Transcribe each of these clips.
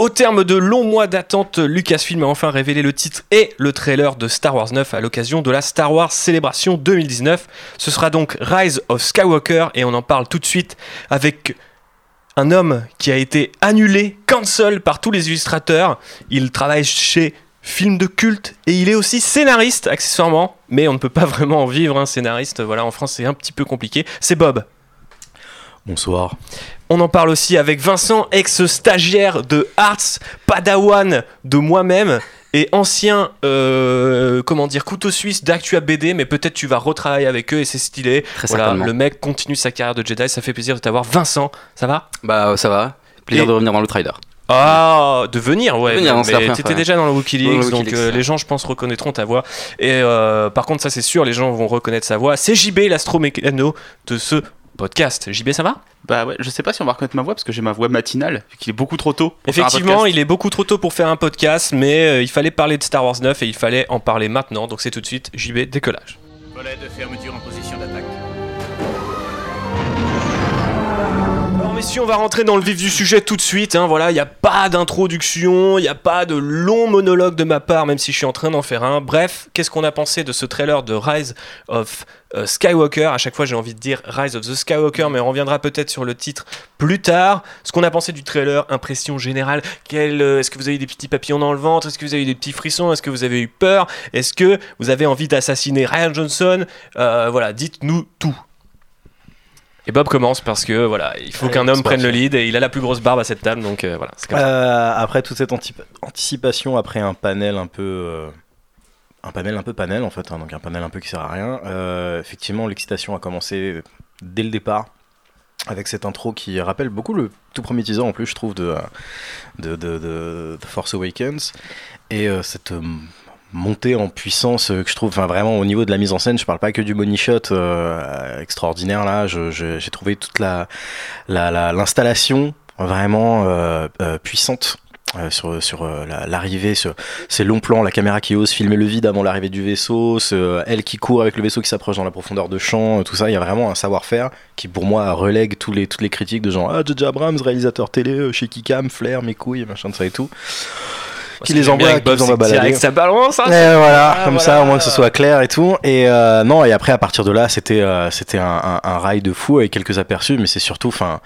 Au terme de longs mois d'attente, Lucasfilm a enfin révélé le titre et le trailer de Star Wars 9 à l'occasion de la Star Wars Célébration 2019. Ce sera donc Rise of Skywalker et on en parle tout de suite avec un homme qui a été annulé, cancel par tous les illustrateurs. Il travaille chez Film de culte et il est aussi scénariste accessoirement, mais on ne peut pas vraiment en vivre un scénariste. Voilà, en France c'est un petit peu compliqué. C'est Bob. Bonsoir. On en parle aussi avec Vincent, ex-stagiaire de Arts, padawan de moi-même et ancien, euh, comment dire, couteau suisse d'Actua BD, mais peut-être tu vas retravailler avec eux et c'est stylé. Très voilà, le mec continue sa carrière de Jedi, ça fait plaisir de t'avoir. Vincent, ça va? Bah ça va. Plaisir Et- de revenir dans le trailer. Ah, de venir, ouais. Venir, non, mais t'étais déjà dans le WikiLeaks, Dans le donc euh, les gens, je pense, reconnaîtront ta voix. Et euh, par contre, ça c'est sûr, les gens vont reconnaître sa voix. C'est JB, l'astromécano de ce podcast. JB, ça va? Bah ouais, je sais pas si on va reconnaître ma voix parce que j'ai ma voix matinale, vu qu'il est beaucoup trop tôt. pour faire un Effectivement, podcast. il est beaucoup trop tôt pour faire un podcast, mais euh, il fallait parler de Star Wars 9 et il fallait en parler maintenant. Donc c'est tout de suite JB décollage. Volet de fermeture en position d'attaque. Messieurs, on va rentrer dans le vif du sujet tout de suite. hein. Voilà, il n'y a pas d'introduction, il n'y a pas de long monologue de ma part, même si je suis en train d'en faire un. Bref, qu'est-ce qu'on a pensé de ce trailer de Rise of euh, Skywalker? À chaque fois, j'ai envie de dire Rise of the Skywalker, mais on reviendra peut-être sur le titre plus tard. Ce qu'on a pensé du trailer, impression générale. Euh, Est-ce que vous avez eu des petits papillons dans le ventre? Est-ce que vous avez eu des petits frissons? Est-ce que vous avez eu peur? Est-ce que vous avez envie d'assassiner Ryan Johnson? Euh, Voilà, dites-nous tout. Et Bob commence parce que voilà, il faut qu'un homme prenne le lead et il a la plus grosse barbe à cette table, donc euh, voilà. c'est comme ça. Euh, après toute cette anti- anticipation, après un panel un peu. euh, un panel un peu panel en fait, hein, donc un panel un peu qui sert à rien. euh, effectivement, l'excitation a commencé dès le départ avec cette intro qui rappelle beaucoup le tout premier teaser en plus, je trouve, de, de, de, Force Awakens. Et euh, cette montée en puissance euh, que je trouve, enfin vraiment au niveau de la mise en scène, je parle pas que du money shot euh, extraordinaire là, j'ai trouvé toute la la- la- l'installation vraiment euh, puissante. sur, sur la- l'arrivée, ce- ces longs plans, la caméra qui ose filmer le vide avant l'arrivée du vaisseau, elle qui court avec le vaisseau qui s'approche dans la profondeur de champ, tout ça, il y a vraiment un savoir-faire qui pour moi relègue toutes les critiques de genre Ah, J.J. Abrams, réalisateur télé, chez Kikam, Flair, mes couilles, machin de ça et tout. Qui les envoie, avec qui les envoie balader. ça balance. hein. Et voilà, Ah, comme voilà. ça, au moins que ce soit clair et tout. Et euh, non, et après, à partir de là, c'était euh, c'était un, un, un rail de fou avec quelques aperçus, mais c'est surtout, enfin,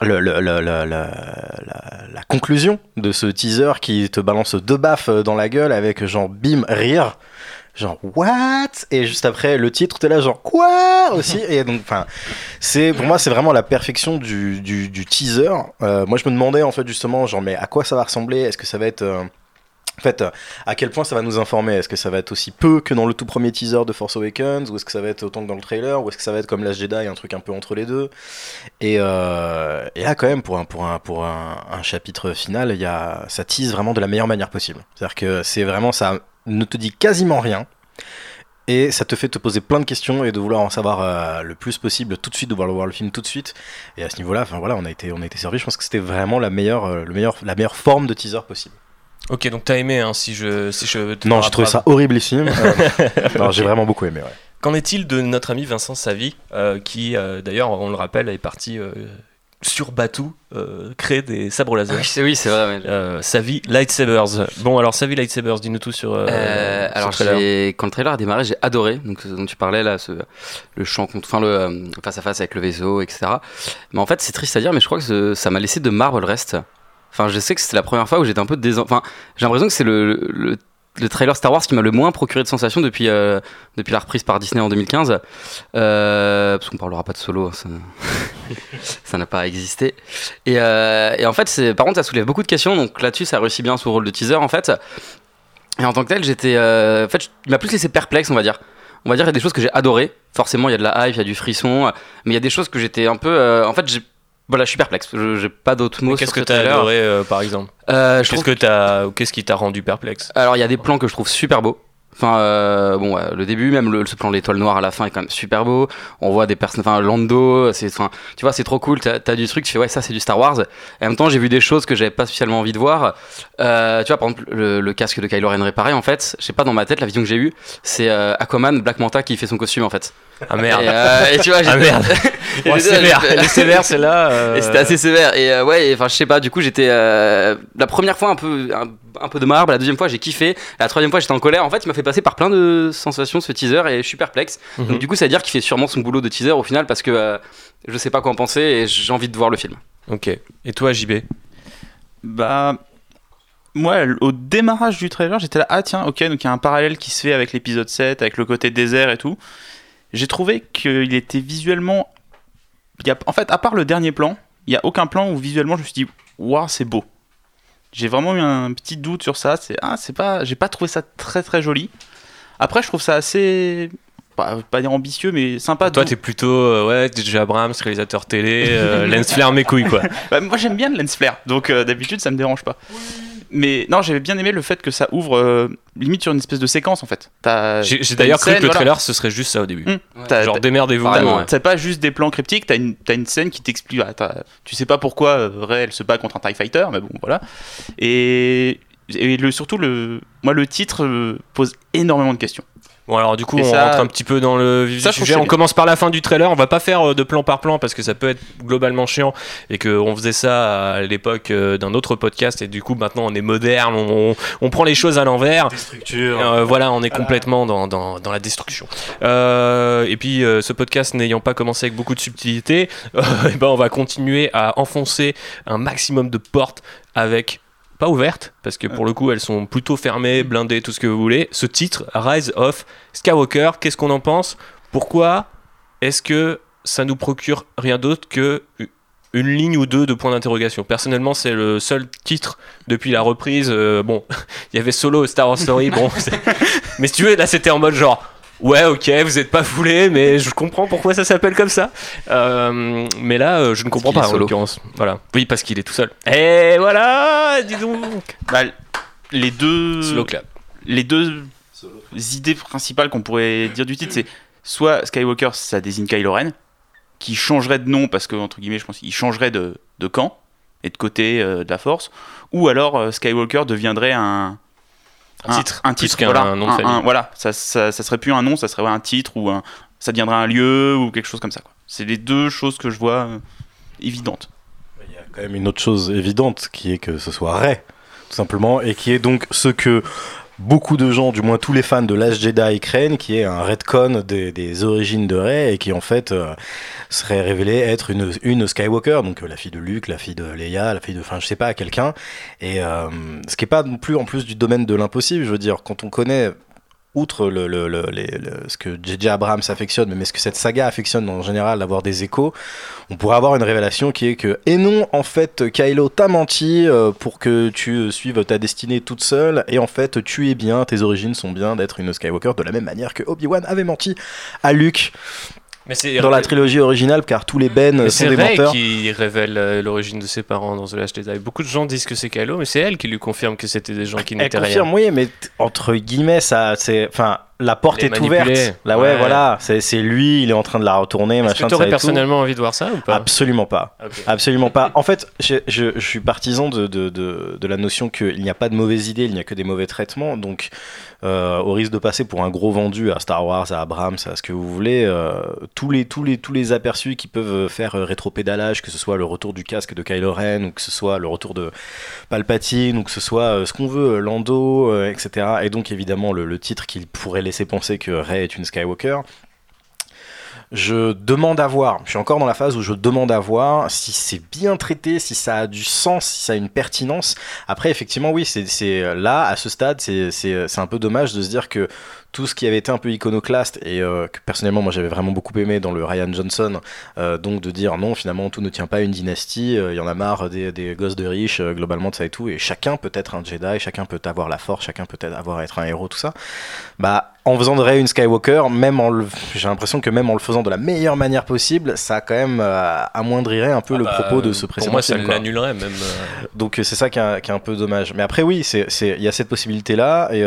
le, le- le- le- le- la, la conclusion de ce teaser qui te balance deux baffes dans la gueule avec genre bim, rire. Genre, what? Et juste après, le titre, t'es là, genre, quoi? Aussi. Et donc, enfin, c'est pour moi, c'est vraiment la perfection du, du, teaser. Euh, moi, je me demandais, en fait, justement, genre, mais à quoi ça va ressembler? Est-ce que ça va être. euh, en fait, euh, à quel point ça va nous informer? Est-ce que ça va être aussi peu que dans le tout premier teaser de Force Awakens? Ou est-ce que ça va être autant que dans le trailer? Ou est-ce que ça va être comme Last Jedi, un truc un peu entre les deux? Et, et là, quand même, pour un, pour un, pour un, chapitre final, y a, ça tease vraiment de la meilleure manière possible. C'est-à-dire que c'est vraiment, ça ne te dit quasiment rien. Et ça te fait te poser plein de questions et de vouloir en savoir euh, le plus possible tout de suite, de vouloir voir le film tout de suite. Et à ce niveau-là, enfin voilà, on a été, on a été servi. Je pense que c'était vraiment la meilleure, euh, le meilleur, la meilleure forme de teaser possible. Ok, donc t'as aimé, hein, si je, si je te Non, j'ai trouvé ça horriblissime. Euh, non, j'ai vraiment beaucoup aimé. Ouais. Qu'en est-il de notre ami Vincent Savy, euh, qui d'ailleurs, on le rappelle, est parti sur Batou euh, créer des sabres laser. Oui, c'est oui, vrai. ouais. Euh, Savvy Lightsabers. Bon, alors Savvy Lightsabers, dis-nous tout sur. euh, Euh, sur alors le j'ai- quand le trailer a démarré, j'ai adoré. Donc ce dont tu parlais là, ce, le champ, contre- enfin le euh, face à face avec le vaisseau, etc. Mais en fait, c'est triste à dire, mais je crois que ce- ça m'a laissé de marbre le reste. Enfin, je sais que c'était la première fois où j'étais un peu dés... Enfin, j'ai l'impression que c'est le, le, le trailer Star Wars qui m'a le moins procuré de sensations depuis euh, depuis la reprise par Disney en 2015. Euh, parce qu'on parlera pas de solo, hein, ça n'a pas existé. Et, euh, et en fait, par contre, ça soulève beaucoup de questions. Donc là-dessus, ça réussit bien sous rôle de teaser en fait. Et en tant que tel, j'étais. en fait, il m'a plus laissé perplexe, on va dire. On va dire, il y a des choses que j'ai adorées. Forcément, il y a de la hype, il y a du frisson. Mais il y a des choses que j'étais un peu. en fait. Voilà, je suis perplexe. Je- J'ai pas d'autres mots. Qu'est-ce sur que ce t'as adoré, euh, par exemple Euh, Qu'est-ce que qu'est-ce qui t'a rendu perplexe alors il y a des plans que je trouve super beaux. Enfin euh, bon ouais, le début même le, ce plan de l'étoile noire à la fin est quand même super beau. On voit des personnes enfin Lando, c'est enfin tu vois c'est trop cool. T'as as du truc tu fais ouais ça c'est du Star Wars. Et en même temps j'ai vu des choses que j'avais pas spécialement envie de voir. Euh, tu vois par exemple le, le casque de Kylo Ren réparé en fait, je sais pas dans ma tête la vision que j'ai eue c'est euh, Aquaman Black Manta qui fait son costume en fait. Ah merde. Et, euh, et tu vois, Ah merde. et Ouais, sévère. j'étais- Elle est sévère, celle-là. euh, Et c'était assez sévère. Et euh, ouais, enfin, je sais pas, du coup, j'étais. euh, la première fois un peu, un, un peu de marbre, la deuxième fois, j'ai kiffé. La troisième fois, j'étais en colère. En fait, il m'a fait passer par plein de sensations ce teaser et je suis perplexe. Mhm. Donc, du coup, ça veut dire qu'il fait sûrement son boulot de teaser au final parce que euh, je sais pas quoi en penser et j'ai envie de voir le film. Ok. Et toi, JB Bah. Moi, au démarrage du trailer, j'étais là, ah tiens, ok, donc il y a un parallèle qui se fait avec l'épisode 7, avec le côté désert et tout. J'ai trouvé qu'il était visuellement. il y a- En fait, à part le dernier plan, il n'y a aucun plan où visuellement je me suis dit, waouh, c'est beau. J'ai vraiment eu un petit doute sur ça. C'est ah, c'est pas, j'ai pas trouvé ça très très joli. Après, je trouve ça assez, pas, pas dire ambitieux, mais sympa. Toi, t'es plutôt euh, ouais, DJ Abrams, réalisateur télé, euh, lens flare mes couilles quoi. Bah, moi j'aime bien le lens flare, donc euh, d'habitude ça me dérange pas. Mais non, j'avais bien aimé le fait que ça ouvre euh, limite sur une espèce de séquence en fait. J'ai d'ailleurs cru que le voilà. trailer ce serait juste ça au début. Mm. T'as- Genre démerdez-vous. Ouais. C'est pas juste des plans cryptiques, t'as une, t'as une scène qui t'explique. ah, tu sais pas pourquoi euh, Rey elle se bat contre un TIE Fighter, mais bon voilà. Et, et le, surtout, le, moi le titre euh, pose énormément de questions. Bon alors du coup Et on ça- rentre un petit peu dans le vif du sujet. On commence par la fin du trailer. On va pas faire euh, de plan par plan parce que ça peut être globalement chiant et que on faisait ça à l'époque euh, d'un autre podcast et du coup maintenant on est moderne, on, on prend les choses à l'envers. Euh, voilà, on est complètement dans, dans, dans la destruction. Euh, et puis, euh, ce podcast n'ayant pas commencé avec beaucoup de subtilité, euh, eh ben, on va continuer à enfoncer un maximum de portes avec pas ouvertes, parce que pour le coup, elles sont plutôt fermées, blindées, tout ce que vous voulez. Ce titre, Rise of Skywalker, qu'est-ce qu'on en pense? Pourquoi est-ce que ça nous procure rien d'autre que une ligne ou deux de points d'interrogation? Personnellement, c'est le seul titre depuis la reprise. euh, bon, il y avait Solo, Star Wars Story. Bon, mais si tu veux, là, c'était en mode genre. Ouais, ok, vous êtes pas foulé, mais je comprends pourquoi ça s'appelle comme ça. Euh, mais là, euh, je ne comprends pas en l'occurrence. Voilà. Oui, parce qu'il est tout seul. Et voilà, dis donc. Bah, les deux. Slow clap. les deux idées principales qu'on pourrait dire du titre, c'est soit Skywalker, ça désigne Kylo Ren, qui changerait de nom parce que, entre guillemets, je pense qu'il changerait de, de camp et de côté euh, de la force, ou alors euh, Skywalker deviendrait un. Un titre, un titre, voilà, nom de un- famille. un- voilà, ça, ça, ça serait plus un nom, ça serait ouais, un titre ou un, ça deviendrait un lieu ou quelque chose comme ça. C'est les deux choses que je vois euh, évidentes. Il y a quand même une autre chose évidente qui est que ce soit Rey, tout simplement, et qui est donc ce que beaucoup de gens, du moins tous les fans de Last Jedi craignent, qui est un retcon des, des origines de Rey et qui en fait euh, serait révélé être une, Skywalker, donc euh, la fille de Luke, la fille de Leia, la fille de, enfin je sais pas, quelqu'un. Et euh, ce qui est pas non plus en plus du domaine de l'impossible, je veux dire, quand on connaît outre le, le- ce que J.J. Abrams affectionne, mais ce que cette saga affectionne en général, d'avoir des échos, on pourrait avoir une révélation qui est que, et non, en fait, Kylo t'a menti euh, pour que tu euh, suives ta destinée toute seule, et en fait, tu es bien, tes origines sont bien d'être une Skywalker, de la même manière que Obi-Wan avait menti à Luke Mais c'est dans la trilogie originale, car tous les Ben sont c'est des menteurs. qui révèle euh, l'origine de ses parents dans The Last Jedi. Beaucoup de gens disent que c'est Kylo, mais c'est elle qui lui confirme que c'était des gens qui Elle n'étaient rien. confirme, oui, mais entre guillemets, ça, c'est, enfin, la porte Les est ouverte. Là, ouais, Ouais. voilà, c'est, lui, il est en train de la retourner, Est-ce machin. que t'aurais tout. personnellement envie de voir ça ou pas? Absolument pas. Absolument pas. En fait, je, je- je suis partisan de, de, de, de la notion qu'il n'y a pas de mauvaises idées, il n'y a que des mauvais traitements. Donc, euh, au risque de passer pour un gros vendu à Star Wars, à Abrams, à ce que vous voulez, euh, tous, les, tous, les, tous les aperçus qui peuvent faire euh, rétropédalage, que ce soit le retour du casque de Kylo Ren, ou que ce soit le retour de Palpatine, ou que ce soit euh, ce qu'on veut, Lando, etc. Et donc, évidemment, le, le titre qui pourrait laisser penser que Rey est une Skywalker. Je demande à voir, je suis encore dans la phase où je demande à voir si c'est bien traité, si ça a du sens, si ça a une pertinence. Après, effectivement, oui, c'est là, à ce stade, c'est un peu dommage de se dire que tout ce qui avait été un peu iconoclaste et euh, que personnellement, moi, j'avais vraiment beaucoup aimé dans le Ryan Johnson, euh, donc de dire non, finalement, tout ne tient pas à une dynastie, euh, il y en a marre des, des gosses de riches, globalement, de ça et tout, et chacun peut être un Jedi, chacun peut avoir la force, chacun peut être- avoir être un héros, tout ça. Bah, en faisant de Rey une Skywalker, même en le- j'ai l'impression que même en le faisant de la meilleure manière possible, ça quand même amoindrirait un peu le Ah bah, propos de ce Pour précédent moi, ça film, l'annulerait même. Donc c'est ça qui est, un- qui est un peu dommage. Mais après oui, il y a cette possibilité là et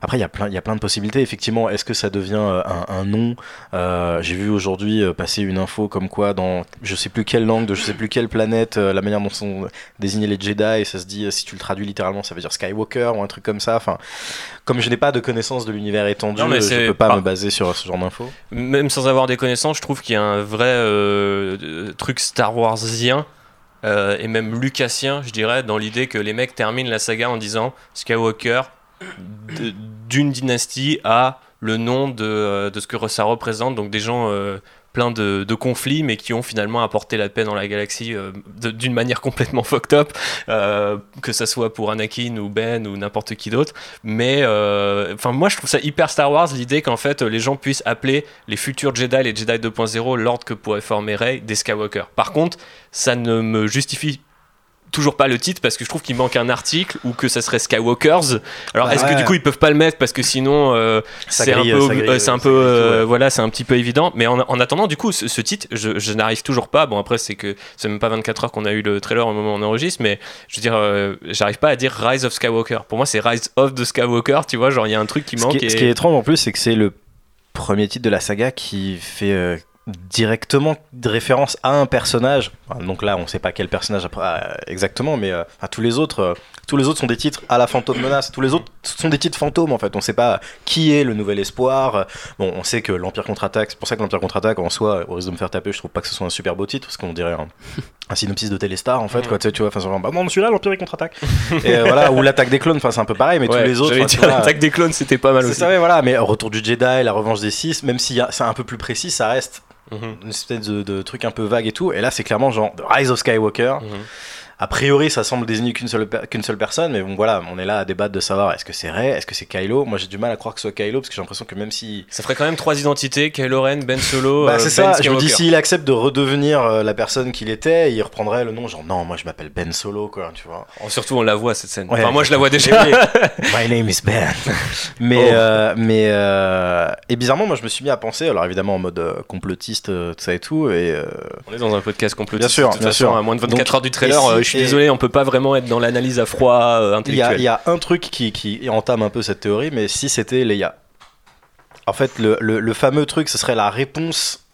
après il y a plein il y a plein de possibilités. Effectivement, est-ce que ça devient euh, un, un nom? Euh, J'ai vu aujourd'hui euh, passer une info comme quoi dans je sais plus quelle langue de je sais plus quelle planète, la manière dont sont désignés les Jedi, et ça se dit si tu le traduis littéralement, ça veut dire Skywalker ou un truc comme ça. Enfin, comme je n'ai pas de connaissance de l'univers étendu, Non, je c'est peux pas me baser sur ce genre d'infos. Même sans avoir des connaissances, je trouve qu'il y a un vrai euh, truc Star Warsien euh, et même lucasien, je dirais, dans l'idée que les mecs terminent la saga en disant Skywalker d'une dynastie à le nom de, euh, de ce que ça représente, donc des gens euh, pleins de, de conflits, mais qui ont finalement apporté la paix dans la galaxie euh, d'une manière complètement fucked up, que ça soit pour Anakin ou Ben ou n'importe qui d'autre. Mais enfin, moi, je trouve ça hyper Star Wars l'idée qu'en fait les gens puissent appeler les futurs Jedi, les Jedi 2.0, l'ordre que pourrait former Rey, des Skywalker. Par contre, ça ne me justifie toujours pas le titre parce que je trouve qu'il manque un article ou que ça serait Skywalkers. Alors Bah est-ce que du coup ils peuvent pas le mettre parce que sinon euh, c'est un peu, grille, euh, un peu, euh, ouais. voilà, c'est un petit peu évident. Mais en, en attendant, du coup, ce, ce titre, je, je n'arrive toujours pas. Bon après c'est que c'est même pas 24 heures qu'on a eu le trailer au moment où on enregistre, mais je veux dire, euh, j'arrive pas à dire Rise of Skywalker. Pour moi c'est Rise of the Skywalker. Tu vois, genre il y a un truc qui Ce manque. qui, est, et- ce qui est étrange en plus, c'est que c'est le premier titre de la saga qui fait directement de référence à un personnage. Donc là, on sait pas quel personnage euh, exactement, mais euh, enfin, tous les autres, euh, tous les autres sont des titres à la fantôme menace. Tous les autres sont des titres fantômes en fait. On sait pas qui est le nouvel espoir. Bon, on sait que l'Empire contre-attaque. C'est pour ça que l'Empire contre-attaque en soi, au risque de me faire taper, je trouve pas que ce soit un super beau titre parce qu'on dirait un, un synopsis de Téléstar en fait. Quoi, tu sais, tu vois, enfin, genre, bah non, celui-là, l'Empire contre-attaque. Et euh, voilà, ou l'attaque des clones. Enfin, c'est un peu pareil, mais Ouais, tous les autres. l'attaque des clones, c'était pas mal aussi. ça, ouais, voilà, mais Retour du Jedi, la revanche des six, même si c'est un peu plus précis, ça reste Mhm. une espèce de, de truc un peu vague et tout. Et là, c'est clairement genre The Rise of Skywalker. Mhm. A priori, ça semble désigner qu'une seule, per- qu'une seule personne, mais bon, voilà, on est là à débattre de savoir est-ce que c'est Rey, est-ce que c'est Kylo? Moi, j'ai du mal à croire que ce soit Kylo parce que j'ai l'impression que même si. Ça ferait quand même trois identités Kylo Ren, Ben Solo, Bah, euh, c'est Ben ça, je me dis Skywalker. s'il accepte de redevenir euh, la personne qu'il était, il reprendrait le nom, genre non, moi je m'appelle Ben Solo, quoi, tu vois. Oh, surtout on la voit cette scène. Ouais. Enfin moi je la vois déjà. My name is Ben. mais, Oh. euh, mais euh, et bizarrement, moi je me suis mis à penser, alors évidemment en mode euh, complotiste, tout ça et tout, et euh, On est dans un podcast complotiste. Bien sûr, de toute bien façon, sûr. à moins de 24 Donc, heures du trailer, et si- je suis et- désolé, on peut pas vraiment être dans l'analyse à froid euh, il y, a, y un truc qui, qui entame un peu cette théorie, mais si c'était Leia. En fait, le, le- le fameux truc, ce serait la réponse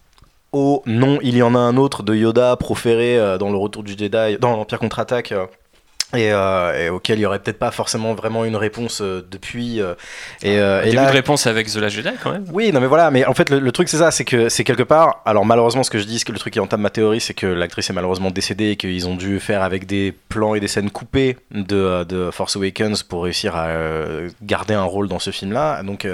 au non, il y en a un autre de Yoda proféré euh, dans le Retour du Jedi, dans l'Empire contre-attaque. Euh, et, euh, et auquel il y aurait peut-être pas forcément vraiment une réponse euh, depuis. euh, et, euh, et là, de réponse avec The Last Jedi quand même. Oui, non mais voilà, mais en fait le, le truc c'est ça, c'est que c'est quelque part. Alors malheureusement, ce que je dis, que le truc qui entame ma théorie, c'est que l'actrice est malheureusement décédée et qu'ils ont dû faire avec des plans et des scènes coupées de, de Force Awakens pour réussir à garder un rôle dans ce film-là. Donc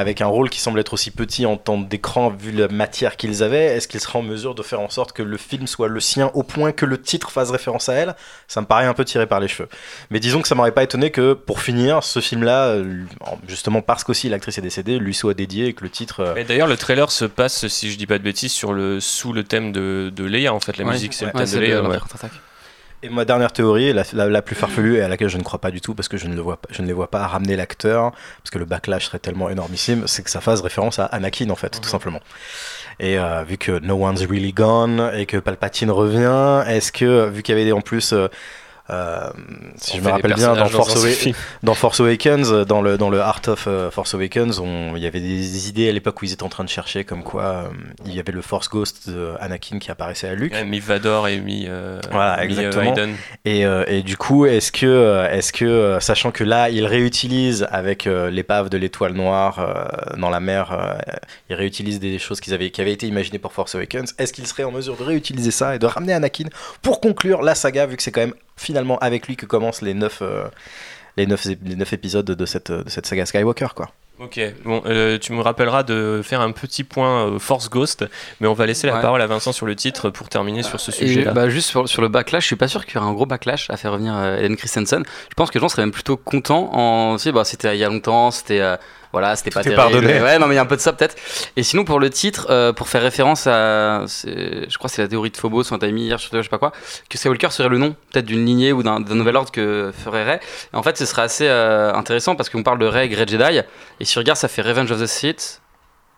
avec un rôle qui semble être aussi petit en temps d'écran vu la matière qu'ils avaient, est-ce qu'ils seraient en mesure de faire en sorte que le film soit le sien au point que le titre fasse référence à elle? Ça me paraît un peu tiré par les cheveux. Mais disons que ça m'aurait pas étonné que pour finir, ce film-là, euh, justement parce qu'aussi l'actrice est décédée, lui soit dédié et que le titre. euh, Mais d'ailleurs le trailer se passe, si je dis pas de bêtises, sur le sous le thème de, de Leia en fait. La Ouais. musique c'est Ouais, le thème de le- Leia. Et ma dernière théorie, la, la- la plus farfelue et à laquelle je ne crois pas du tout parce que je ne, le vois, pas- je ne les vois pas ramener l'acteur, parce que le backlash serait tellement énormissime, c'est que ça fasse référence à Anakin en fait, tout simplement. Et euh, vu que No One's Really Gone et que Palpatine revient, est-ce que, vu qu'il y avait en plus. euh, euh, si On je me rappelle bien, dans Force, dans Awakens, dans le, dans le Art of euh, Force Awakens, on- il y avait des idées à l'époque où ils étaient en train de chercher, comme quoi euh, il y avait le Force Ghost de Anakin qui apparaissait à Luke. Ouais, mi Vador et mi. euh, Voilà, exactement. Et, et du coup, est-ce que, est-ce que sachant que là, il réutilise avec l'épave de l'étoile noire dans la mer, euh, il réutilise des choses qu'ils avaient, qui avaient été imaginées pour Force Awakens, est-ce qu'il serait en mesure de réutiliser ça et de ramener Anakin pour conclure la saga, vu que c'est quand même finalement avec lui que commencent les neuf, euh, les neuf, les neuf épisodes de cette, de cette saga Skywalker, quoi. Ok, bon, euh, tu me rappelleras de faire un petit point euh, Force Ghost, mais on va laisser la Ouais. parole à Vincent sur le titre pour terminer sur ce Et sujet-là. bah, juste sur, sur le backlash, je suis pas sûr qu'il y aurait un gros backlash à faire revenir euh, Ellen Christensen. Je pense que les gens seraient même plutôt contents en si bah c'était il y a longtemps, c'était euh, voilà, c'était pas terrible. pardonné. Ouais, non mais il y a un peu de ça peut-être. Et sinon pour le titre, euh, pour faire référence à, je crois que c'est la théorie de Phobos, on t'a mis hier je sais pas quoi, que Skywalker serait le nom peut-être d'une lignée ou d'un nouvel ordre que ferait Rey. Et en fait, ce serait assez euh, intéressant parce qu'on parle de Rey, Grey Jedi, et si tu regardes, ça fait Revenge of the Sith.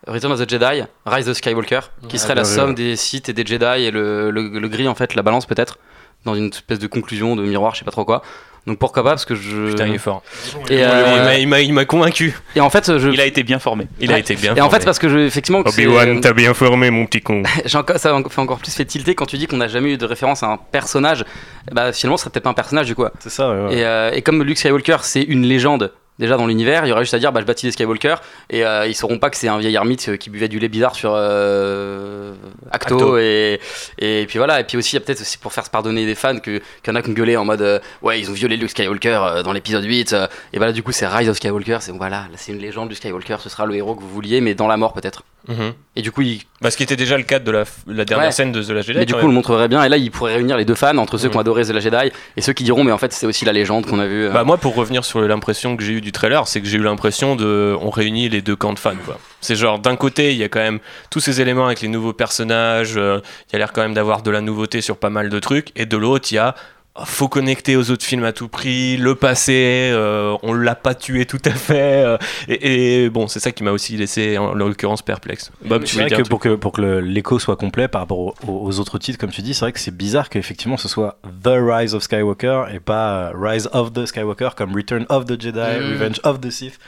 Return of the Jedi, Rise of Skywalker, qui serait la somme des Sith et des Jedi et le, le, le gris en fait, la balance peut-être, dans une espèce de conclusion de miroir, je sais pas trop quoi. Donc pourquoi pas Parce que je. Putain, il est fort. et, Il euh, m'a- il m'a- il m'a convaincu. et en fait, je. Il a été bien formé. Il a été bien Et en fait, parce que je, effectivement, Obi-Wan, t'as bien formé, mon petit con. j'ai encore, ça fait encore plus fait tilter quand tu dis qu'on n'a jamais eu de référence à un personnage. Bah, finalement, ce serait peut-être pas un personnage du coup. C'est ça, ouais, ouais. Et, euh, et comme Luke Skywalker, c'est une légende déjà dans l'univers, il y aurait juste à dire bah, je baptise les Skywalker et euh, ils sauront pas que c'est un vieil ermite euh, qui buvait du lait bizarre sur euh, Acto, Acto. Et, et puis voilà. Et puis aussi, il y a peut-être aussi pour faire se pardonner des fans que- qu'il y en a qui ont gueulé en mode euh, ouais, ils ont violé Luke Skywalker dans l'épisode 8. euh, et voilà, du coup, c'est Rise of Skywalker. C'est voilà, là, c'est une légende du Skywalker, ce sera le héros que vous vouliez, mais dans la mort peut-être. Mhm. Et du coup, il, Bah, ce qui était déjà le cadre de la, la dernière Ouais. scène de The Last Jedi. mais du coup, on le montrerait bien. Et là, il pourrait réunir les deux fans entre ceux Mhm. qui ont adoré The Last Jedi et ceux qui diront mais en fait, c'est aussi la légende qu'on a vue. euh. Bah moi pour revenir sur l'impression que j'ai eu du trailer, c'est que j'ai eu l'impression de on réunit les deux camps de fans. C'est genre d'un côté il y a quand même tous ces éléments avec les nouveaux personnages, euh, il y a l'air quand même d'avoir de la nouveauté sur pas mal de trucs, et de l'autre il y a faut connecter aux autres films à tout prix, le passé, euh, on l'a pas tué tout à fait, euh, et, et bon c'est ça qui m'a aussi laissé en l'occurrence perplexe. Bob, tu vrai dire que pour que, pour que l'écho soit complet par rapport aux, aux autres titres, comme tu dis, c'est vrai que c'est bizarre qu'effectivement ce soit The Rise of Skywalker et pas euh, Rise of the Skywalker comme Return of the Jedi, Mm. Revenge of the Sith.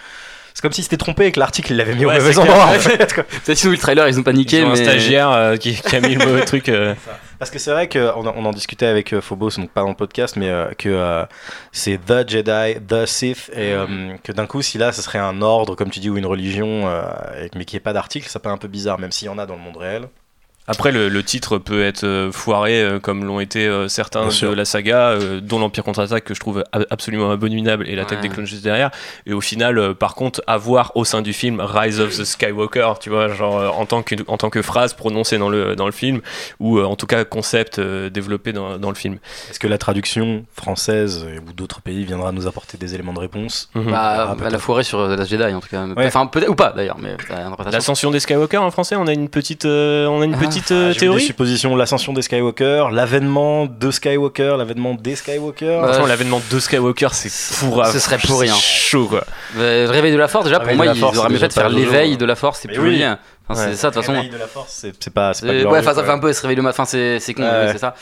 C'est comme si c'était trompé et que l'article il l'avait mis Ouais, au mauvais c'est endroit. en fait, quoi. Peut-être qu'ils ont vu le trailer, ils ont paniqué. Ils ont un mais... stagiaire euh, qui, qui a mis le mauvais truc. euh. Parce que c'est vrai qu'on on en discutait avec euh, Phobos, donc pas dans le podcast, mais euh, que euh, c'est The Jedi, The Sith, et euh, que d'un coup, si là, ce serait un ordre, comme tu dis, ou une religion, euh, mais qui n'y ait pas d'article, ça peut un peu bizarre, même s'il y en a dans le monde réel. Après, le, le titre peut être euh, foiré, euh, comme l'ont été euh, certains Bien de sûr. la saga, euh, dont l'Empire contre-attaque, que je trouve absolument abominable, et l'attaque Ouais. des clones juste derrière. Et au final, euh, par contre, avoir au sein du film Rise of the Skywalker, tu vois, genre euh, en, tant que, en tant que phrase prononcée dans le, dans le film, ou euh, en tout cas concept euh, développé dans, dans le film. Est-ce que la traduction française ou d'autres pays viendra nous apporter des éléments de réponse? Mhm. Bah, Ah, elle a peut-être. foiré sur The Last Jedi en tout cas. Ouais. Enfin, peut-être ou pas d'ailleurs, mais. L'ascension des Skywalker en français, on a une petite, euh, on a une Ah. petite Ah, euh, j'ai vu Des théorie. suppositions, l'ascension des Skywalker, l'avènement de Skywalker, l'avènement des Skywalker. Bah, Franchement, l'avènement de Skywalker, c'est pour ce serait pourri, hein. chaud quoi. Euh, Réveil de la Force, déjà, pour Réveil moi, Force, auraient mieux fait de faire l'éveil de la Force, c'est plus hein. Enfin, Ouais. c'est ça, de toute façon. Réveil de la force, c'est c'est pas, c'est pas glorieux, ouais, enfin, ça fait un peu se réveiller le matin, c'est c'est con, Ouais. c'est ça.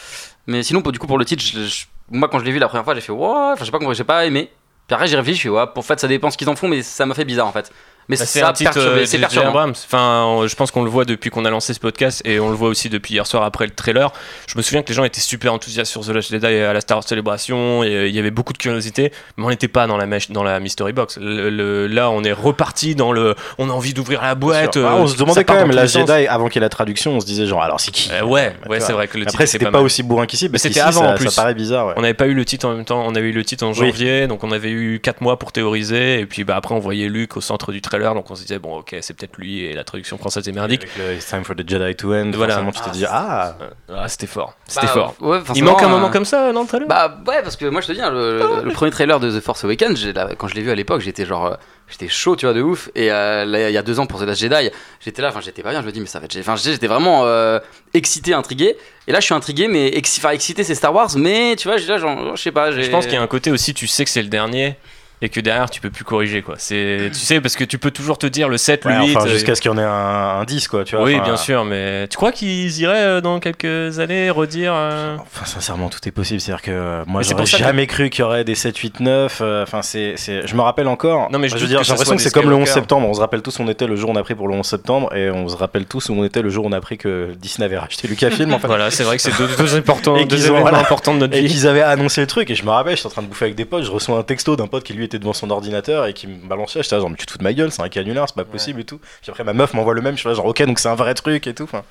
Mais sinon, pour, du coup, pour le titre, je- je- moi, quand je l'ai vu la première fois, j'ai fait, wow, enfin, je sais pas j'ai pas aimé. Puis après, j'ai réfléchi, je suis, ouais, pour fait, ça dépend ce qu'ils en font, mais ça m'a fait bizarre en fait. Mais Bah, c'est ça un titre perturbé, euh, c'est perturbant. Abrams. Enfin, je pense qu'on le voit depuis qu'on a lancé ce podcast et on le voit aussi depuis hier soir après le trailer. Je me souviens que les gens étaient super enthousiastes sur The Last Jedi à la Star Wars Celebration et euh, il y avait beaucoup de curiosité, mais on n'était pas dans la, dans la Mystery Box. Le- le- là, on est reparti dans le. On a envie d'ouvrir la boîte. Ah, euh, on se demandait quand même, la. Jedi, avant qu'il y ait la traduction, on se disait genre, alors c'est qui? Euh, ouais, ouais, c'est vrai que le titre Après, était c'était pas, pas, aussi bourrin qu'ici, parce c'était avant, ça, en plus. ça paraît bizarre. Ouais. On n'avait pas eu le titre en même temps, on avait eu le titre en Oui. janvier, donc on avait eu 4 mois pour théoriser, et puis bah, après on voyait Luke au centre du trailer, donc on se disait, bon ok, c'est peut-être lui, et la traduction française est merdique. Avec le It's time for the Jedi to end, Voilà. forcément, tu te dis, ah Ah, c'était fort, c'était Bah, fort. ouais, Il manque un moment euh, comme ça dans le trailer? Bah ouais, parce que moi je te dis, hein, le, Ah le premier trailer de The Force Awakens, là, quand je l'ai vu à l'époque, j'étais genre, euh, j'étais chaud, tu vois, de ouf. Et euh, là, il y a deux ans pour The Last Jedi, j'étais là, enfin j'étais pas bien, je me dis, mais ça va être. Enfin, j'étais vraiment euh, excité, intrigué. Et là, je suis intrigué, mais exci- enfin, excité, c'est Star Wars, mais tu vois, là, genre, je sais pas. Je pense qu'il y a un côté aussi, tu sais que c'est le dernier, et que derrière tu peux plus corriger quoi. C'est, tu sais, parce que tu peux toujours te dire le 7, Ouais, le 8. enfin, euh, jusqu'à ce qu'il y en ait un, un 10, quoi, tu vois. Oui, enfin, bien sûr, mais tu crois qu'ils iraient euh, dans quelques années redire euh, Enfin, sincèrement, tout est possible. C'est-à-dire que moi, j'aurais que- jamais cru qu'il y aurait des 7, 8, 9. euh, Enfin, c'est, c'est- je me rappelle encore. Non, mais je veux dire, j'ai l'impression que c'est comme le 11 Skywalker. septembre. On se rappelle tous où on était le jour où on a pris pour le 11 septembre, et on se rappelle tous où on était le jour où on a appris que Disney avait racheté Lucasfilm. en fait. Voilà, c'est vrai que c'est deux, deux importants, Et deux événements voilà. importants de notre Et vie. qu'ils avaient annoncé le truc, et je me rappelle, j'étais en train de bouffer avec des potes, je reçois un texto d'un pote qui lui était devant son ordinateur et qui me balançait, j'étais là, genre, mais tu te fous de ma gueule, c'est un canular, c'est pas possible et tout. Puis après, ma meuf m'envoie le même, je suis là, genre, ok, donc c'est un vrai truc et tout. enfin.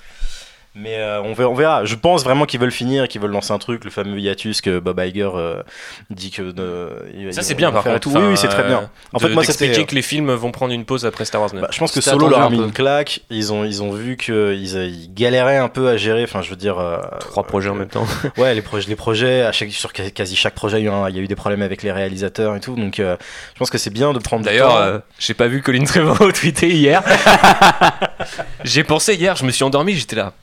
Mais euh, on, verra, on verra. Je pense vraiment qu'ils veulent finir, qu'ils veulent lancer un truc, le fameux hiatus que Bob Iger euh, dit que. euh, il- Ça c'est bien par contre. tout. Oui, Enfin, oui, c'est très bien. euh, En de- fait, moi, c'était. que les films vont prendre une pause après Star Wars 9. Bah, je pense que Solo leur a mis un une claque. Ils ont, ils ont vu qu'ils ils galéraient un peu à gérer. Enfin, je veux dire. euh, Trois projets en même temps. Ouais, les projets, les projets à chaque, sur quasi- chaque projet, il y, a eu un- il y a eu des problèmes avec les réalisateurs et tout. Donc, euh, je pense que c'est bien de prendre D'ailleurs, euh, j'ai pas vu Colin Trevorrow tweeter hier. j'ai pensé hier, je me suis endormi, j'étais là.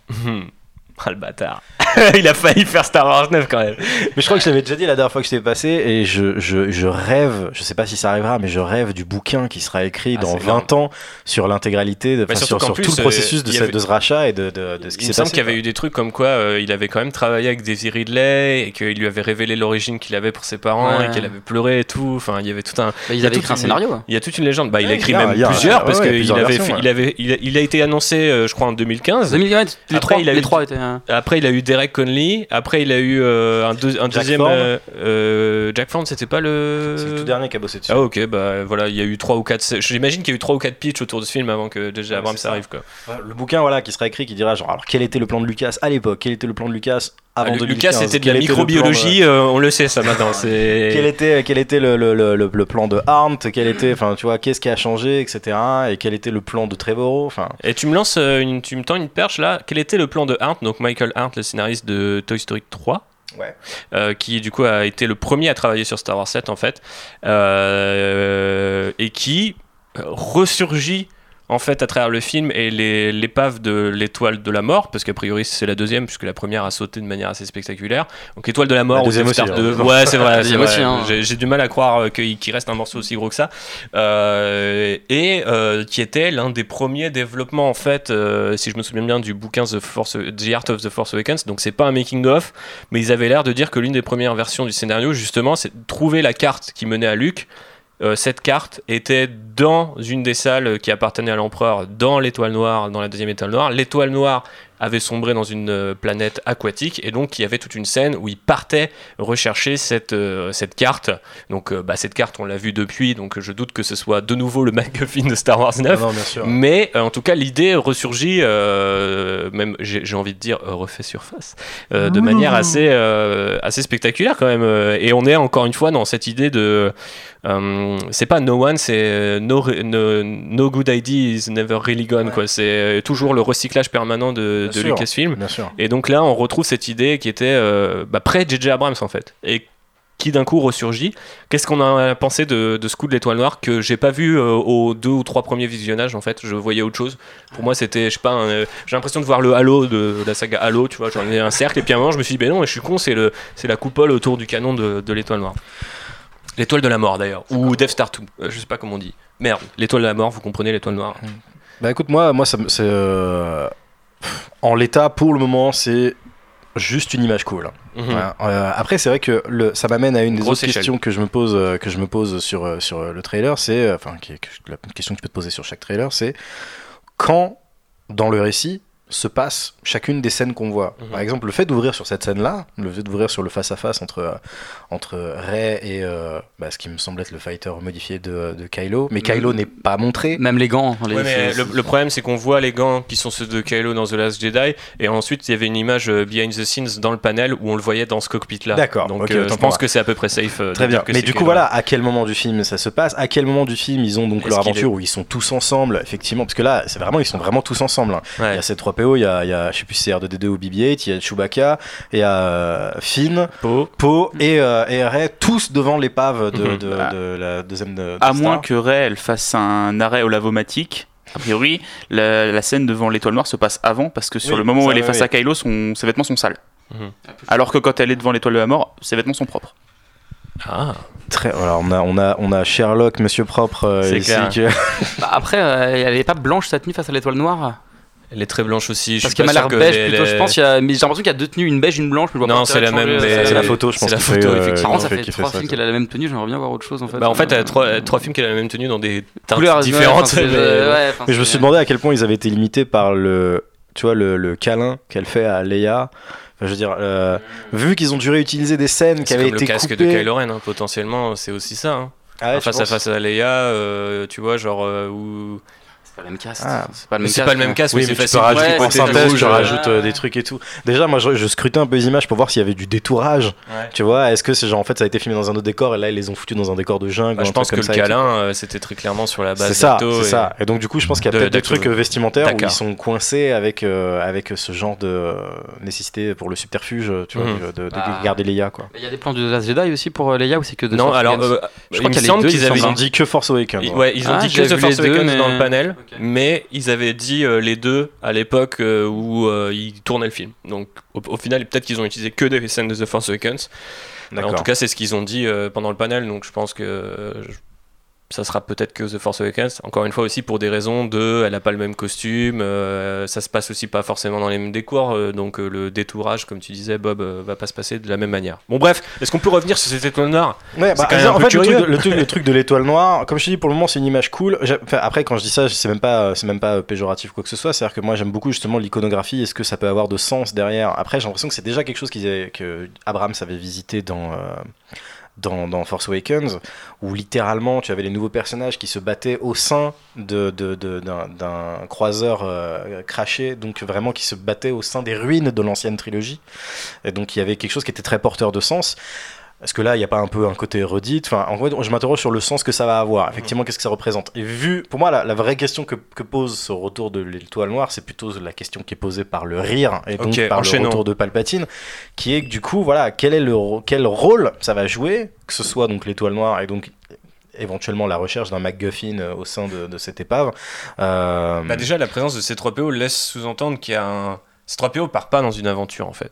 Ah le bâtard. il a failli faire Star Wars 9 quand même. Mais je crois que je l'avais déjà dit la dernière fois que j'étais passé et je, je, je rêve, je sais pas si ça arrivera, mais je rêve du bouquin qui sera écrit Ah, dans c'est 20 ans sur l'intégralité, de, sur, qu'en sur plus, tout le euh, processus de, il y ce, avait- de ce rachat et de, de, de ce qui Il s'est me semble passé. qu'il y avait eu des trucs comme quoi euh, il avait quand même travaillé avec Daisy Ridley et qu'il lui avait révélé l'origine qu'il avait pour ses parents Ouais. et qu'elle avait pleuré et tout. Enfin, il y avait tout un. Bah, Il y ils a avaient toute écrit un une- scénario. hein. Il y a toute une légende. Bah, il a écrit il même il plusieurs parce qu'il avait, il avait, il a, il été annoncé, euh, je crois, en 2015. 2015, les il trois étaient. Après, il a eu Derek Conley. Après, il a eu euh, un, deux- un Jack deuxième. Ford. euh, euh, Jack Ford, c'était pas le. C'est le tout dernier qui a bossé dessus. Ah ok bah voilà il y a eu trois ou quatre j'imagine qu'il y a eu trois ou quatre pitchs autour de ce film avant que. Ouais, Abrams arrive quoi. Le bouquin voilà, qui sera écrit qui dira genre alors quel était le plan de Lucas à l'époque, quel était le plan de Lucas avant Ah, Lu- 2015, Lucas c'était de la microbiologie euh, on le sait ça maintenant Quel était, quel était le, le, le, le- plan de Arndt? Quel était, enfin, tu vois, qu'est-ce qui a changé, etc. Et quel était le plan de Trevorrow? Enfin, Et tu me lances, euh, une, tu me tends une perche là. Quel était le plan de Arndt, donc Michael Arndt, le scénariste de Toy Story 3 Ouais. Euh, qui du coup a été le premier à travailler sur Star Wars 7 en fait, Euh, et qui euh, ressurgit en fait à travers le film et l'épave de l'étoile de la mort, parce qu'a priori c'est la deuxième, puisque la première a sauté de manière assez spectaculaire. Donc étoile de la mort La ou deuxième Star aussi, hein. 2. Ouais, c'est vrai. vrai. hein. J'ai du mal à croire euh, qu'il reste un morceau aussi gros que ça. Euh, et euh, qui était l'un des premiers développements en fait, euh, si je me souviens bien, du bouquin The, Force, The Art of the Force Awakens. Donc c'est pas un making of, mais ils avaient l'air de dire que l'une des premières versions du scénario justement, c'est de trouver la carte qui menait à Luke. Euh, cette carte était dans une des salles qui appartenait à l'empereur, dans l'étoile noire, dans la deuxième étoile noire. L'étoile noire avait sombré dans une euh, planète aquatique et donc il y avait toute une scène où il partait rechercher cette, euh, cette carte. Donc euh, bah, cette carte on l'a vue depuis, donc je doute que ce soit de nouveau le MacGuffin de Star Wars 9. non, bien sûr. Mais euh, en tout cas, l'idée ressurgit, euh, même j'ai j'ai envie de dire euh, refait surface, euh, de manière assez, euh, assez spectaculaire quand même. Et on est encore une fois dans cette idée de. euh, c'est pas no one, c'est no, re- no, no good idea is never really gone. quoi. C'est toujours le recyclage permanent de, de sûr. Lucasfilm. Et donc là, on retrouve cette idée qui était euh, bah, près de J.J. Abrams en fait. Et qui d'un coup ressurgit. Qu'est-ce qu'on a pensé de, de ce coup de l'étoile noire que j'ai pas vu euh, aux deux ou trois premiers visionnages en fait Je voyais autre chose. Pour moi, c'était, je sais pas, euh, j'ai l'impression de voir le Halo de, la saga Halo, tu vois. J'en ai un cercle et puis à un moment, je me suis dit, ben non, je suis con, c'est, le, c'est la coupole autour du canon de, de l'étoile noire. L'étoile de la mort d'ailleurs, ou Death Star 2, euh, je sais pas comment on dit. Merde, l'étoile de la mort, vous comprenez l'étoile noire. Bah écoute, moi, moi ça, c'est. En l'état, pour le moment, c'est juste une image cool. Mhm. Voilà. Euh, après, c'est vrai que le, ça m'amène à une des Grosse autres échelle. questions que je me pose, euh, que je me pose sur, euh, sur le trailer. C'est, enfin, la question que tu peux te poser sur chaque trailer, c'est quand dans le récit se passe chacune des scènes qu'on voit. Mhm. Par exemple, le fait d'ouvrir sur cette scène-là, le fait d'ouvrir sur le face-à-face entre, euh, entre Rey et euh, bah, ce qui me semble être le fighter modifié de, de Kylo, mais Kylo Mhm. n'est pas montré. Même les gants. les- Ouais, mais c'est- le, le problème, c'est qu'on voit les gants qui sont ceux de Kylo dans The Last Jedi, et ensuite il y avait une image euh, behind the scenes dans le panel où on le voyait dans ce cockpit-là. D'accord, Donc euh, je pense moi. que c'est à peu près safe. euh, Très bien. que Mais du coup, Kylo. voilà, à quel moment du film ça se passe? À quel moment du film ils ont donc leur aventure est- où ils sont tous ensemble, effectivement Parce que là, c'est vraiment, ils sont vraiment tous ensemble. hein. Ouais. Il y a C3PO, il y a, il y a, je sais plus si c'est R2D2 ou BB-8, il y a Chewbacca, il y a euh, Finn, Poe. Poe et, euh, et Rey, tous devant l'épave de, Mhm. de, Ah. de la deuxième de, À moins que Ray elle fasse un arrêt au lavomatique. A priori, la, la scène devant l'étoile noire se passe avant parce que sur Oui, le moment où elle est face oui. à Kylo, son, ses vêtements sont sales. Mhm. Alors que quand elle est devant l'étoile de la mort, ses vêtements sont propres. Ah. Très, voilà, on, a, on, a, on a Sherlock, Monsieur Propre, euh, ici. clair. que- Bah, après, euh, elle est pas blanche sa tenue face à l'étoile noire Elle est très blanche aussi. Je Parce qu'elle m'a l'air beige les- plutôt, je pense. qu'il y a- Mais j'ai l'impression qu'il y a deux tenues, une beige, une blanche. mais je vois Non, pas c'est la même, mais- euh, C'est la photo, je c'est pense. la qui photo, fait, euh, effectivement. Par contre, ça fait trois ça, films qu'elle a la même tenue, j'aimerais bien voir autre chose en fait. Bah, en fait, elle Euh, a trois, trois films qu'elle a la même tenue dans des teintes couleurs ouais, différentes. c'est- mais- ouais, enfin, Mais je me c'est- suis demandé à quel point ils avaient été limités par le, tu vois, le, le câlin qu'elle fait à Leia. Enfin, je veux dire, euh, vu qu'ils ont dû réutiliser des scènes qui C'est avaient été le casque de Kylo Ren, hein, potentiellement, c'est aussi ça. hein. Ah ouais, face à face à Leia, euh, tu vois, genre euh, où. C'est pas le même casque. Ah. C'est pas le Mais même c'est casque. pas le même casque, Oui, mais mais tu peux facile. rajouter Ouais, en c'est synthèse, rouge, je ouais. rajoute euh, des trucs et tout. Déjà, moi, je, je scrutais un peu les images pour voir s'il y avait du détourage. Ouais. Tu vois, est-ce que c'est genre en fait ça a été filmé dans un autre décor et là ils les ont foutus dans un décor de jungle Bah, je pense que comme le ça câlin, euh, c'était très clairement sur la base C'est ça, c'est et- ça. Et donc du coup, je pense qu'il y a de- peut-être des trucs euh, vestimentaires où ils sont coincés avec euh, avec ce genre de euh, nécessité pour le subterfuge, tu vois, Mhm. de, de- de Ah. garder Leia quoi. Il y a des plans de Last Jedi aussi pour Leia ou c'est que de Non, alors, Je crois qu'il y a les semble deux, avaient Ils ont dit que Force Awakens. Ils, ouais. ils ont Ah, dit que The Force les deux, Awakens mais- dans le panel. Mais ils avaient dit euh, les deux à l'époque euh, où euh, ils tournaient le film. Donc au, au final, peut-être qu'ils ont utilisé que des scènes de The Force Awakens. En tout cas, c'est ce qu'ils ont dit euh, pendant le panel, donc je pense que euh, ça sera peut-être que The Force Awakens. Encore une fois aussi pour des raisons de, elle a pas le même costume, euh, ça se passe aussi pas forcément dans les mêmes décors, euh, donc euh, le détourage, comme tu disais, Bob, va pas se passer de la même manière. Bon bref, est-ce qu'on peut revenir sur cette étoile noire? Ouais, bah, quand même un en fait, le truc, de, le, truc, le truc de l'étoile noire, comme je te dis, pour le moment, c'est une image cool. Enfin, après, quand je dis ça, c'est même pas, c'est même pas péjoratif quoi que ce soit. C'est-à-dire que moi, j'aime beaucoup justement l'iconographie. Est-ce que ça peut avoir de sens derrière Après, j'ai l'impression que c'est déjà quelque chose qu'ils avaient- que Abrams avait visité dans. Dans, Force Awakens, où littéralement tu avais les nouveaux personnages qui se battaient au sein de, de- de- d'un, d'un croiseur euh, craché, donc vraiment qui se battaient au sein des ruines de l'ancienne trilogie. Et donc il y avait quelque chose qui était très porteur de sens. Est-ce que là, il n'y a pas un peu un côté redite Enfin, en gros, je m'interroge sur le sens que ça va avoir. Effectivement, qu'est-ce que ça représente Et vu, pour moi, la, la vraie question que, que pose ce retour de l'étoile noire, c'est plutôt la question qui est posée par le rire et donc par enchaînons. le retour de Palpatine, qui est que du coup, voilà, quel est le quel rôle ça va jouer, que ce soit donc l'étoile noire et donc éventuellement la recherche d'un MacGuffin euh, au sein de, de cette épave. Euh, Bah déjà, la présence de C3PO laisse sous-entendre qu'il y a un... C3PO part pas dans une aventure en fait.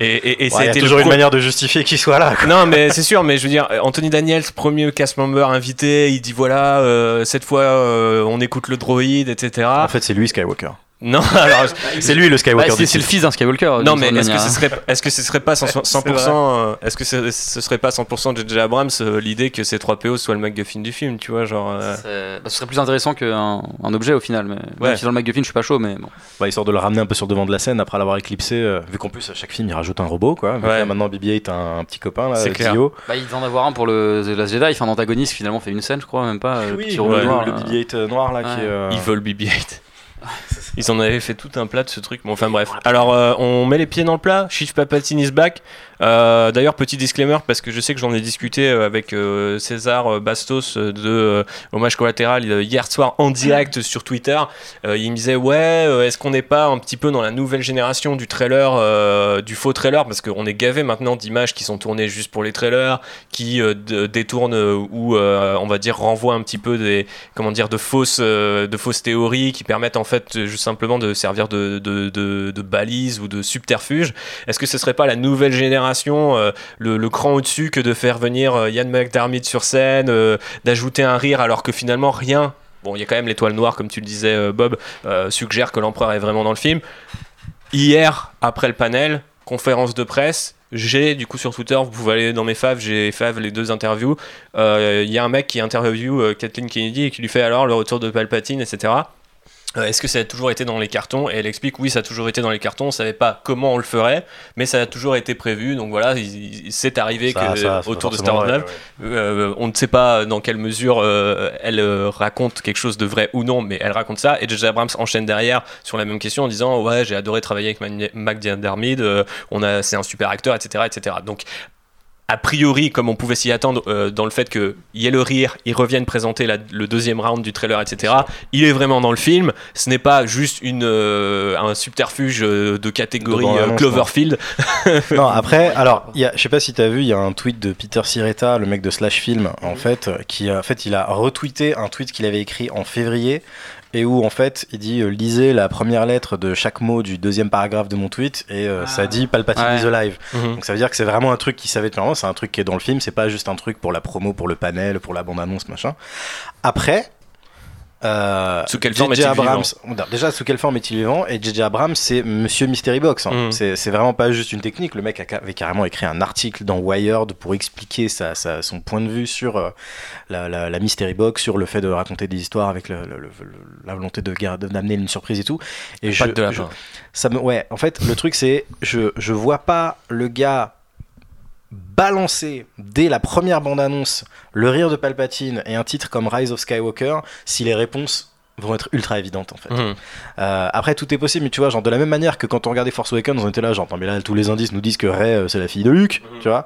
Et, et, et ouais, a il y a été toujours une manière de justifier qu'il soit là. quoi. Non, mais c'est sûr, mais je veux dire, Anthony Daniels, premier cast member invité, il dit voilà, euh, cette fois euh, on écoute le droïde, etc. En fait, c'est lui Skywalker. Non, alors, C'est lui le Bah, Skywalker. c'est du c'est le fils d'un Skywalker. non, mais est-ce que ce serait, est-ce que ce serait pas 100%, 100% euh, est-ce que ce, ce serait pas 100% JJ Abrams euh, l'idée que C3PO soit le MacGuffin du film, tu vois, genre. euh, bah, ce serait plus intéressant qu'un un objet au final. Mais Ouais. même si dans le MacGuffin, je suis pas chaud, mais bon. Bah, histoire de le ramener un peu sur le devant de la scène après l'avoir éclipsé. euh, vu qu'en plus, à chaque film, il rajoute un robot, quoi. Ouais. là, maintenant, BB-8 a un, un petit copain, là, C'est clair. Dio. Bah, il doit en avoir un pour le The Last Jedi. Enfin, l'antagoniste finalement fait une scène, je crois, même pas. euh, le petit robot ouais, noir. le là. BB-8 euh, noir, là, qui Ouais. est. euh, Ils veulent BB-8. Ils en avaient fait tout un plat de ce truc. Bon, enfin bref. Alors, euh, on met les pieds dans le plat. Chief Palpatine is back. Euh, D'ailleurs, petit disclaimer, parce que je sais que j'en ai discuté euh, avec euh, César Bastos de Hommage Collatéral hier soir en direct sur Twitter. Il me disait Ouais, est-ce qu'on n'est pas un petit peu dans la nouvelle génération du trailer, du faux trailer? Parce qu'on est gavé maintenant d'images qui sont tournées juste pour les trailers, qui détournent ou, on va dire, renvoient un petit peu des, comment dire, de fausses, de fausses théories qui permettent en fait simplement de servir de, de, balises ou de subterfuge. Est-ce que ce serait pas la nouvelle génération, euh, le, cran au-dessus que de faire venir euh, McDermott sur scène, euh, d'ajouter un rire alors que finalement rien. Bon, il y a quand même l'étoile noire, comme tu le disais, euh, Bob, suggère que l'empereur est vraiment dans le film. Hier, après le panel, conférence de presse, j'ai du coup sur Twitter, vous pouvez aller dans mes faves, j'ai fav les deux interviews. Il y a un mec qui interview Kathleen Kennedy et qui lui fait alors le retour de Palpatine, etc. Euh, Est-ce que ça a toujours été dans les cartons Et elle explique oui, ça a toujours été dans les cartons. On savait pas comment on le ferait, mais ça a toujours été prévu. Donc voilà, il- il- c'est arrivé ça, que ça, c'est autour de Star Wars vrai, 9, ouais. euh, on ne sait pas dans quelle mesure euh, elle euh, raconte quelque chose de vrai ou non, mais elle raconte ça. Et J.J. Abrams enchaîne derrière sur la même question en disant ouais j'ai adoré travailler avec Mac Diarmid, euh, on a c'est un super acteur, etc., etc. Donc a priori, comme on pouvait s'y attendre, euh, dans le fait qu'il y ait le rire, ils reviennent présenter la- le deuxième round du trailer, etc. Il est vraiment dans le film. Ce n'est pas juste une, euh, un subterfuge euh, de catégorie De euh, Cloverfield. Non, après, alors, je sais pas si t'as vu, il y a un tweet de Peter Siretta, le mec de Slash Film, en fait, qui a, en fait, il a retweeté un tweet qu'il avait écrit en février et où en fait il dit euh, lisez la première lettre de chaque mot du deuxième paragraphe de mon tweet et euh, ça dit Palpatine Ouais. is alive. Mhm. Donc ça veut dire que c'est vraiment un truc qui savait depuis longtemps, c'est un truc qui est dans le film, c'est pas juste un truc pour la promo, pour le panel, pour la bande-annonce, machin. Après. Euh, Sous quelle forme J.J. est-il Abrams, non, déjà sous quelle forme est-il vivant? Et JJ Abrams c'est Monsieur Mystery Box. hein. Mhm. C'est vraiment pas juste une technique. Le mec avait carrément écrit un article dans Wired pour expliquer sa, sa- son point de vue sur euh, la, la- la Mystery Box, sur le fait de raconter des histoires avec le- le- le- le- la volonté de d'amener une surprise et tout. Et je, de la je- ça me ouais en fait le truc c'est je je vois pas le gars balancer dès la première bande annonce le rire de Palpatine et un titre comme Rise of Skywalker si les réponses vont être ultra évidentes en fait. Mhm. Euh, après tout est possible mais tu vois genre de la même manière que quand on regardait Force Awakens on était là genre non, mais là tous les indices nous disent que Rey euh, c'est la fille de Luke tu vois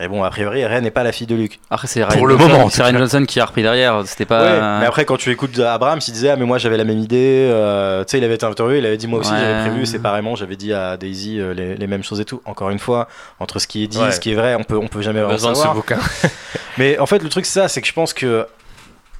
et bon a priori Rey n'est pas la fille de Luke Après, c'est Pour Ryan le Johnson- moment, en C'est Ryan. Johnson qui a repris derrière. C'était pas. Ouais, mais après quand tu écoutes Abrams il disait ah mais moi j'avais la même idée euh, tu sais il avait été interviewé il avait dit moi aussi Ouais. j'avais prévu séparément j'avais dit à Daisy euh, les, les mêmes choses et tout encore une fois entre ce qui est dit Ouais. ce qui est vrai on peut on peut jamais vraiment Besoin de ce savoir bouquin. mais en fait le truc c'est ça c'est que je pense que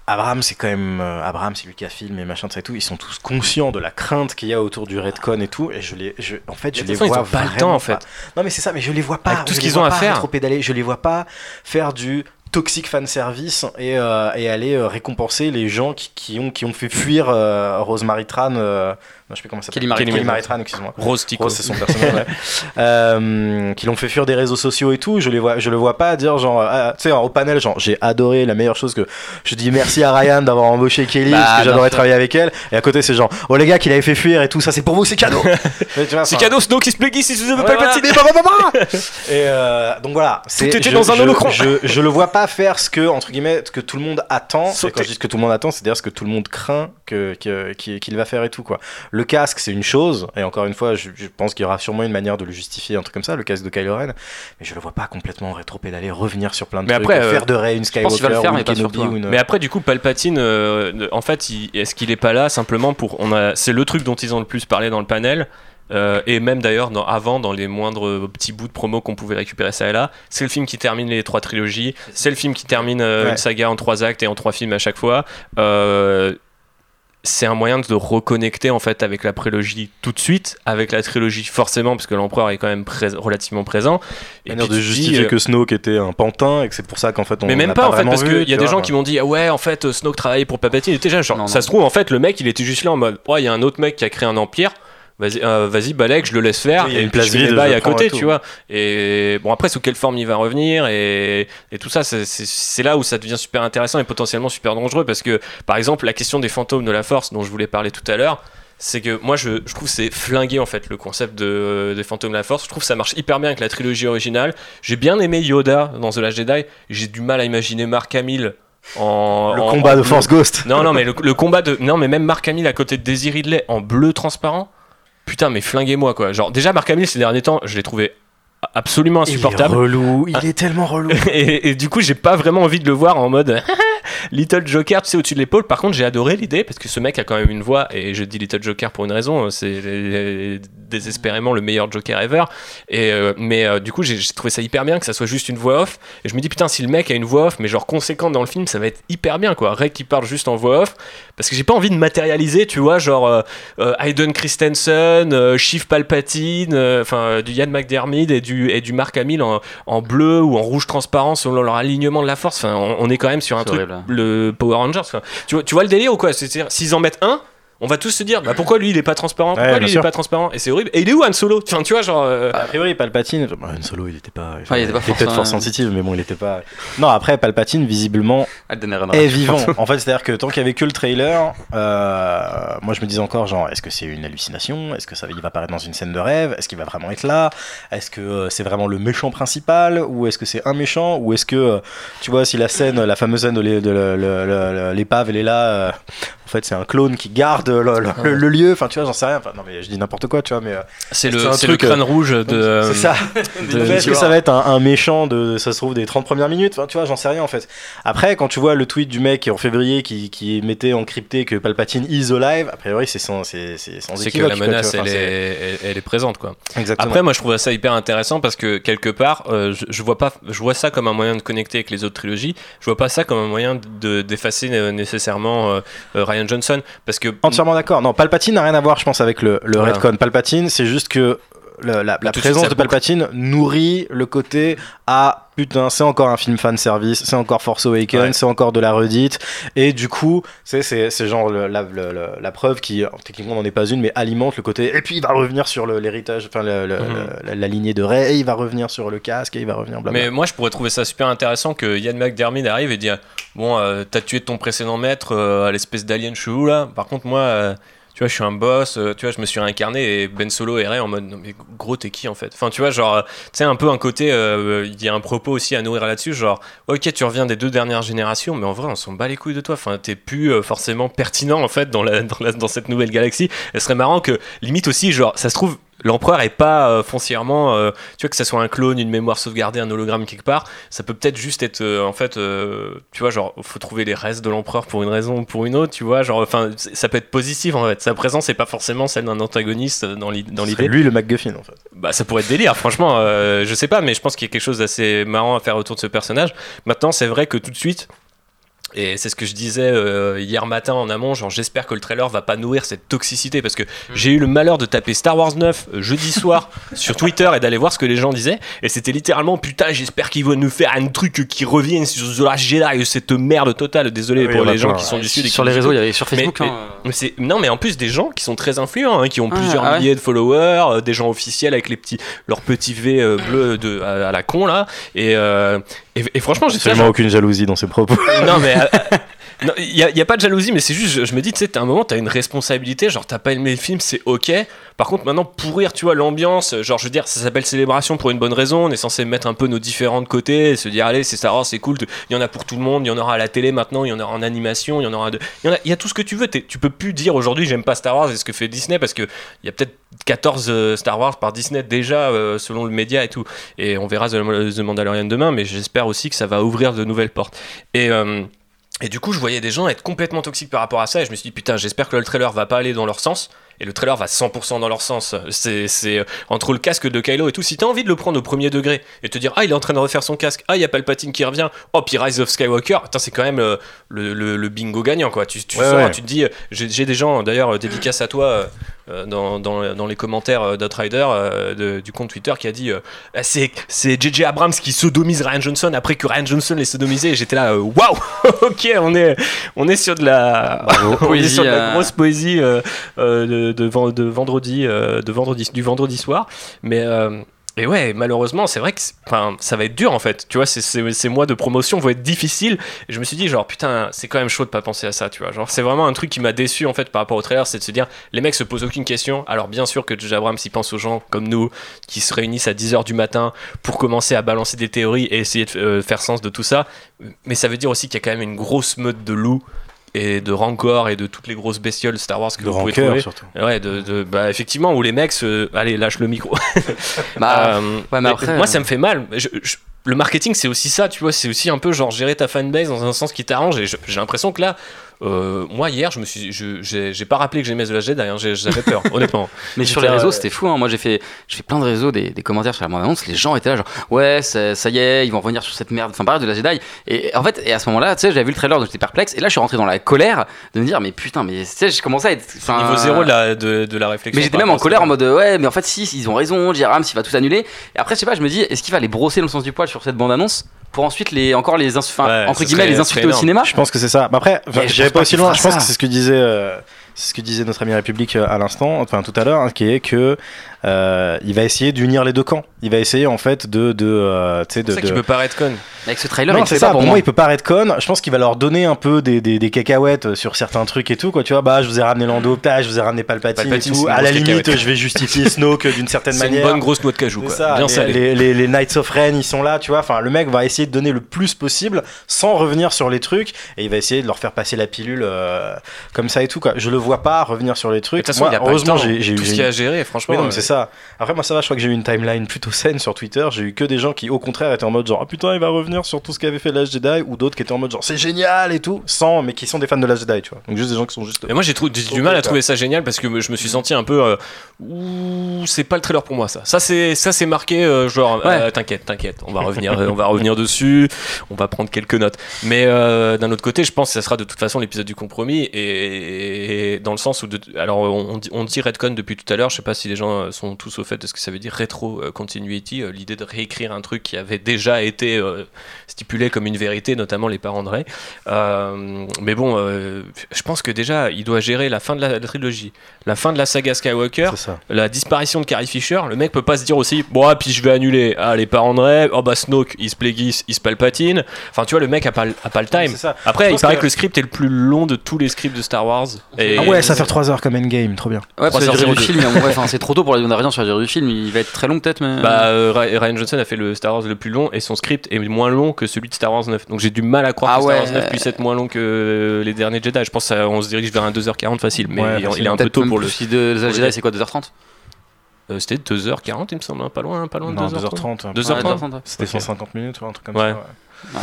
Abraham, c'est quand même. euh, Abraham, c'est Lucasfilm et machin, ça et tout. Ils sont tous conscients de la crainte qu'il y a autour du Redcon et tout. Et je les. Je, en fait, je les façon, ils vois. ont pas le temps, en pas. fait. Non, mais c'est ça, mais je les vois pas. Avec tout je ce qu'ils ont à pas faire. rétro-pédaler, Je les vois pas faire du toxic fan service et, euh, et aller euh, récompenser les gens qui, qui ont, qui ont fait fuir Rosemary Tran. Je sais plus comment ça s'appelle. Kelly Marie Kelly Tran. Marie Tran, excuse-moi. Rose Tico. Rose, c'est son personnage, ouais. Euh, qui l'ont fait fuir des réseaux sociaux et tout. Je les vois, je le vois pas dire genre, ah, tu sais, au panel, genre, j'ai adoré la meilleure chose que je dis merci à Ryan d'avoir embauché Kelly Bah, parce que j'adorais travailler avec elle. Et à côté, c'est genre, oh les gars, qu'il avait fait fuir et tout, ça c'est pour vous, c'est cadeau. C'est cadeau, Snow qui se plaît si pas le Bah, bah, bah, bah. Et euh, donc voilà, c'est- était je- dans un je- holocron. Je, je le vois pas faire ce que entre guillemets ce que tout le monde attend. Et quand je dis ce que tout le monde attend, c'est dire ce que tout le monde craint que qu'il va faire et tout quoi. Le casque, c'est une chose. Et encore une fois, je, je pense qu'il y aura sûrement une manière de le justifier, un truc comme ça, le casque de Kylo Ren. Mais je le vois pas complètement rétro-pédaler, revenir sur plein de Mais trucs, après, euh, faire de Rey une Skywalker faire, ou mais une pas sur Kenobi toi. ou une. Mais après, du coup, Palpatine, euh, en fait, est-ce qu'il est pas là simplement pour. On a, c'est le truc dont ils ont le plus parlé dans le panel. euh, et même d'ailleurs dans- avant dans les moindres petits bouts de promo qu'on pouvait récupérer ça et là c'est le film qui termine les trois trilogies c'est le film qui termine euh, Ouais. une saga en trois actes et en trois films à chaque fois Euh, c'est un moyen de se reconnecter en fait avec la prélogie tout de suite avec la trilogie forcément parce que l'empereur est quand même relativement présent et manière de te dis, justifier euh, que Snoke était un pantin et que c'est pour ça qu'en fait on mais même pas, en fait, parce qu'il y a des gens qui m'ont dit ah ouais, en fait, Snoke travaillait pour Palpatine. Et déjà, genre, Non, ça se trouve, en fait, le mec, il était juste là en mode ouais, il y a un autre mec qui a créé un empire. Vas-y, euh, vas-y, Balek, je le laisse faire. Oui, il y a une place vide, je à côté, tu vois. Et bon, après, sous quelle forme il va revenir et, et tout ça, c'est- là où ça devient super intéressant et potentiellement super dangereux parce que, par exemple, la question des fantômes de la Force dont je voulais parler tout à l'heure. C'est que moi je, je trouve que c'est flingué en fait le concept de, des fantômes de la force. Je trouve que ça marche hyper bien avec la trilogie originale. J'ai bien aimé Yoda dans The Last Jedi. J'ai du mal à imaginer Mark Hamill en Le en- combat en de. Force Ghost. Non, non, mais le, le combat de. Non, mais même Mark Hamill à côté de Daisy Ridley en bleu transparent. Putain, mais flinguez-moi quoi. Genre, déjà, Mark Hamill ces derniers temps, je l'ai trouvé absolument Il est insupportable. relou, il est tellement relou. Et, et du coup, j'ai pas vraiment envie de le voir en mode Little Joker, tu sais, au-dessus de l'épaule. Par contre, j'ai adoré l'idée parce que ce mec a quand même une voix, et je dis Little Joker pour une raison, c'est désespérément le meilleur Joker ever. Et, euh, mais euh, du coup, j'ai trouvé ça hyper bien que ça soit juste une voix off. Et je me dis, putain, si le mec a une voix off, mais genre conséquente dans le film, ça va être hyper bien quoi. Ray qui parle juste en voix off, parce que j'ai pas envie de matérialiser, tu vois, genre euh, Hayden Christensen, Chief Palpatine, enfin du Ian McDermott et du, et du Mark Hamill en, en bleu ou en rouge transparent selon leur alignement de la force. Enfin, on, on est quand même sur un truc, horrible, hein. le Power Rangers. Enfin, tu, vois, tu vois le délire ou quoi? C'est-à-dire, s'ils en mettent un, on va tous se dire, bah, pourquoi lui il est pas transparent? Pourquoi Ouais, lui il est pas transparent? Et c'est horrible. Et il est où Han Solo? Enfin, tu vois, genre. euh, A priori, Palpatine, bah, Han Solo, il était pas. Ah, il était pas peut-être forcément- fort sensitive, mais bon, il était pas. Non, après, Palpatine, visiblement, Ehrenreich. est vivant. En fait, c'est-à-dire que tant qu'il y avait que le trailer, euh, moi je me disais encore, genre, est-ce que c'est une hallucination? Est-ce que ça, il va apparaître dans une scène de rêve? Est-ce qu'il va vraiment être là? Est-ce que euh, c'est vraiment le méchant principal? Ou est-ce que c'est un méchant? Ou est-ce que, euh, tu vois, si la scène, la fameuse scène de l'épave, elle est là, euh, en fait, c'est un clone qui garde le, le- le- le lieu. Enfin, tu vois, j'en sais rien. Enfin, non, mais je dis n'importe quoi, tu vois, mais. euh, c'est le, un c'est le truc, crâne rouge de. c'est ça. de- Mais Est-ce que ça va être un, un méchant de, ça se trouve, des 30 premières minutes? Enfin, Tu vois, j'en sais rien en fait. Après, quand tu vois le tweet du mec en février qui, qui mettait encrypté que Palpatine is alive, a priori, c'est sans, c'est, c'est sans C'est que la menace, elle Enfin, est, elle, elle est présente, quoi. Exactement. Après, moi, je trouve ça hyper intéressant parce que quelque part, euh, je, je vois pas, je vois ça comme un moyen de connecter avec les autres trilogies. Je vois pas ça comme un moyen de d'effacer euh, nécessairement euh, euh, Ryan Johnson parce que Entièrement d'accord. Non, Palpatine n'a rien à voir, je pense, avec le, le Voilà. Redcon. Palpatine, c'est juste que la, présence de. Palpatine nourrit le côté ah putain c'est encore un film fan service c'est encore Force Awakens Ouais. c'est encore de la redite et du coup c'est c'est c'est genre le- la, le- le- la preuve qui euh, techniquement n'en est pas une mais alimente le côté et puis il va revenir sur le- l'héritage enfin le- Mhm. la, la lignée de Rey et il va revenir sur le casque et il va revenir blablabla Mais moi, je pourrais trouver ça super intéressant que Ian McDermott arrive et dire Bon, euh, t'as tué ton précédent maître euh, à l'espèce d'alien chelou là. Par contre, moi, euh, tu vois, je suis un boss, euh, tu vois, je me suis réincarné et Ben Solo et Ray en mode Non, mais gros, t'es qui en fait? Enfin, tu vois, genre, euh, tu sais, un peu un côté, euh, il y a un propos aussi à nourrir là-dessus, genre, ok, tu reviens des deux dernières générations, mais en vrai, on s'en bat les couilles de toi. Enfin, t'es plus forcément pertinent en fait dans, la, dans, la- dans cette nouvelle galaxie. Ce serait marrant que, limite aussi, genre, ça se trouve. L'empereur est pas euh, foncièrement, euh, tu vois, que ça soit un clone, une mémoire sauvegardée, un hologramme quelque part, ça peut peut-être juste être, euh, en fait, tu vois, genre, faut trouver les restes de l'empereur pour une raison ou pour une autre, tu vois, genre, enfin, ça peut être positif en fait. Sa présence n'est pas forcément celle d'un antagoniste dans l'idée. lui le MacGuffin en fait Bah, ça pourrait être délire, franchement, je sais pas, mais je pense qu'il y a quelque chose d'assez marrant à faire autour de ce personnage. Maintenant, c'est vrai que tout de suite, Et c'est ce que je disais euh, hier matin en amont, genre j'espère que le trailer va pas nourrir cette toxicité parce que j'ai eu le malheur de taper Star Wars 9 euh, jeudi soir sur Twitter et d'aller voir ce que les gens disaient et c'était littéralement putain j'espère qu'ils vont nous faire un truc qui revienne sur The Last Jedi cette merde totale désolé Oui, pour les gens qui sont ouais. du sud Sur les réseaux, il y avait sur Facebook. mais- hein, mais non mais en plus des gens qui sont très influents hein, qui ont Ah, plusieurs ah ouais. milliers de followers euh, des gens officiels avec les petits leurs petits V euh, bleus de à, à la con là et euh, et, et franchement j'ai Absolument aucune jalousie dans ses propos. non mais euh, il y, a- pas de jalousie mais c'est juste je, je me dis tu sais t'as un moment t'as une responsabilité genre t'as pas aimé le film c'est ok par contre maintenant pourrir tu vois l'ambiance genre je veux dire ça s'appelle célébration pour une bonne raison on est censé mettre un peu nos différents de côté et se dire allez c'est Star Wars c'est cool il y en a pour tout le monde il y en aura à la télé maintenant il y en aura en animation il y en aura de il y, en a, y a tout ce que tu veux tu peux plus dire aujourd'hui j'aime pas Star Wars et ce que fait Disney parce que il y a peut-être 14 euh, Star Wars par Disney déjà euh, selon le média et tout et on verra The, Mandalorian demain mais j'espère aussi que ça va ouvrir de nouvelles portes et euh, et du coup, je voyais des gens être complètement toxiques par rapport à ça, et je me suis dit, putain, j'espère que le trailer va pas aller dans leur sens. Et le trailer va 100% dans leur sens. C'est, euh, entre le casque de Kylo et tout. Si t'as envie de le prendre au premier degré et te dire, ah, il est en train de refaire son casque, ah, il y a Palpatine qui revient, oh, puis Rise of Skywalker, c'est quand même euh, le, le- le bingo gagnant, quoi. Tu, tu Ouais, sors, ouais. tu te dis, euh, j'ai, des gens, d'ailleurs, dédicace à toi. euh, dans, dans, dans les commentaires d'Outrider euh, de- du compte Twitter qui a dit euh, Ah, c'est JJ Abrams qui sodomise Ryan Johnson après que Ryan Johnson l'ait sodomisé et j'étais là waouh ok on est on est sur de la on est Poésie, sur de la grosse poésie de, de, ven- de vendredi euh, de vendredi du vendredi soir mais euh, et ouais, malheureusement, c'est vrai que enfin, ça va être dur en fait. Tu vois, ces- mois de promotion vont être difficiles. Je me suis dit, genre, putain, c'est quand même chaud de pas penser à ça, tu vois. Genre, c'est vraiment un truc qui m'a déçu en fait par rapport au trailer, c'est de se dire, les mecs se posent aucune question. Alors, bien sûr que J.J. Abrams, pense aux gens comme nous qui se réunissent à 10h du matin pour commencer à balancer des théories et essayer de euh, faire sens de tout ça. Mais ça veut dire aussi qu'il y a quand même une grosse meute de loups et de rancor et de toutes les grosses bestioles Star Wars que De vous pouvez trouver. surtout. Ouais, de, de- bah, effectivement, où les mecs se... Allez, lâche le micro. Bah, Euh, ouais, mais après, moi, euh, ça me fait mal. Je- je- le marketing, c'est aussi ça, tu vois. C'est aussi un peu genre gérer ta fanbase dans un sens qui t'arrange. Et j'ai l'impression que là, euh, moi, hier, je me suis, j'ai pas rappelé que j'aimais The Last Jedi. hein. J'avais peur, honnêtement. Mais sur les réseaux, c'était fou. Hein. Moi, j'ai fait, fait plein de réseaux, des, des commentaires sur la bande-annonce. Les gens étaient là, genre, ouais, ça, ça y est, ils vont revenir sur cette merde. Enfin, pareil de la Jedi. Et en fait, et à ce moment-là, tu sais, j'avais vu le trailer, donc j'étais perplexe. Et là, je suis rentré dans la colère de me dire, mais putain, mais tu sais, j'ai commencé à être. Niveau zéro de la, de, de la réflexion. Mais j'étais même en colère en mode ouais mais en fait si ils ont raison J. Abrams il va tout annuler et après je sais pas je me dis est-ce qu'il va les brosser dans le sens du poil sur cette bande annonce pour ensuite les encore les Ouais, entre guillemets les insulter au cinéma Je pense que c'est ça. Mais après, enfin, Mais je j'irai pas pas aussi loin. Je pense ça. que c'est ce que disait, euh, c'est ce que disait notre ami République euh, à l'instant, enfin tout à l'heure, hein, qui est que euh, il va essayer d'unir les deux camps. Il va essayer en fait de, de, euh, C'est de. ça qu'il de- peut paraître con. avec ce trailer non, il c'est ça. pas Pour moi, moi il peut pas être con. Je pense qu'il va leur donner un peu des, des, des cacahuètes sur certains trucs et tout. Quoi, tu vois, bah, je vous ai ramené Lando, putain, je vous ai ramené Palpatine, Palpatine, et tout. À la limite, cacahuète. je vais justifier Snoke d'une certaine C'est une manière. bonne grosse noix de cajou, C'est quoi. ça, Bien les, salé. les, les- les Knights of Ren, ils sont là, tu vois. Enfin, le mec va essayer de donner le plus possible sans revenir sur les trucs et il va essayer de leur faire passer la pilule euh, comme ça et tout. Quoi. Je le vois pas revenir sur les Mais trucs. De toute façon, Moi, il a pas le heureusement, temps. j'ai eu. tout ce qu'il y a gérer, franchement. mais non, mais euh, c'est ça. Après, moi, ça va. Je crois que j'ai eu une timeline plutôt saine sur Twitter. J'ai eu que des gens qui, au contraire, étaient en mode genre, ah putain, il va revenir sur tout ce qu'avait fait Last Jedi, ou d'autres qui étaient en mode genre, c'est génial et tout, sans, mais qui sont des fans de Last Jedi, tu vois. Donc juste des gens qui sont juste. Mais moi j'ai du mal à trouver ça génial parce que je me suis senti un peu euh, ouh c'est pas le trailer pour moi ça. Ça c'est ça c'est marqué euh, genre euh, t'inquiète t'inquiète on va revenir euh, on va revenir dessus on va prendre quelques notes. Mais euh, d'un autre côté je pense que ça sera de toute façon l'épisode du compromis et, et dans le sens où de- alors on, on dit, on dit retcon depuis tout à l'heure je sais pas si les gens euh, sont tous au fait de ce que ça veut dire rétro euh, continuity euh, l'idée de réécrire un truc qui avait déjà été euh, stipulé comme une vérité notamment les parents de. Euh, mais bon, euh, je pense que déjà, il doit gérer la fin de la, la trilogie, la fin de la saga Skywalker, la disparition de Carrie Fisher. Le mec peut pas se dire aussi, bon, ah, puis je vais annuler. Ah, les parents de Rey, oh bah Snoke, il se plaguisse, il se palpatine. Enfin, tu vois, le mec a pas, le- a pas le time. Ça. Après, il paraît que- que... le script est le plus long de tous les scripts de Star Wars. Et Ah ouais, ça faire 3 heures comme Endgame, trop bien. ouais parce que la durée du 3h02. film mais bon, ouais, enfin, c'est trop tôt pour la donner rien sur la durée du film il va être très long peut-être mais Bah, euh, Ry- Ryan Johnson a fait le Star Wars le plus long et son script est moins long que celui de Star Wars 9. Donc j'ai du mal à croire Ah que Star ouais. Wars 9 puisse être moins long que les derniers Jedi. Je pense qu'on se dirige vers un 2h40 facile, mais Ouais, il, il est un peu tôt pour le. si de The pour le Jedi c'est quoi 2h30 Euh, C'était 2h40, il me semble, hein, pas loin, pas loin de Non, 2h30. 2h30. 2h30. Ouais, 2h30, ouais. C'était Ok. 150 minutes ou un truc comme Ouais. ça. ouais. Ah.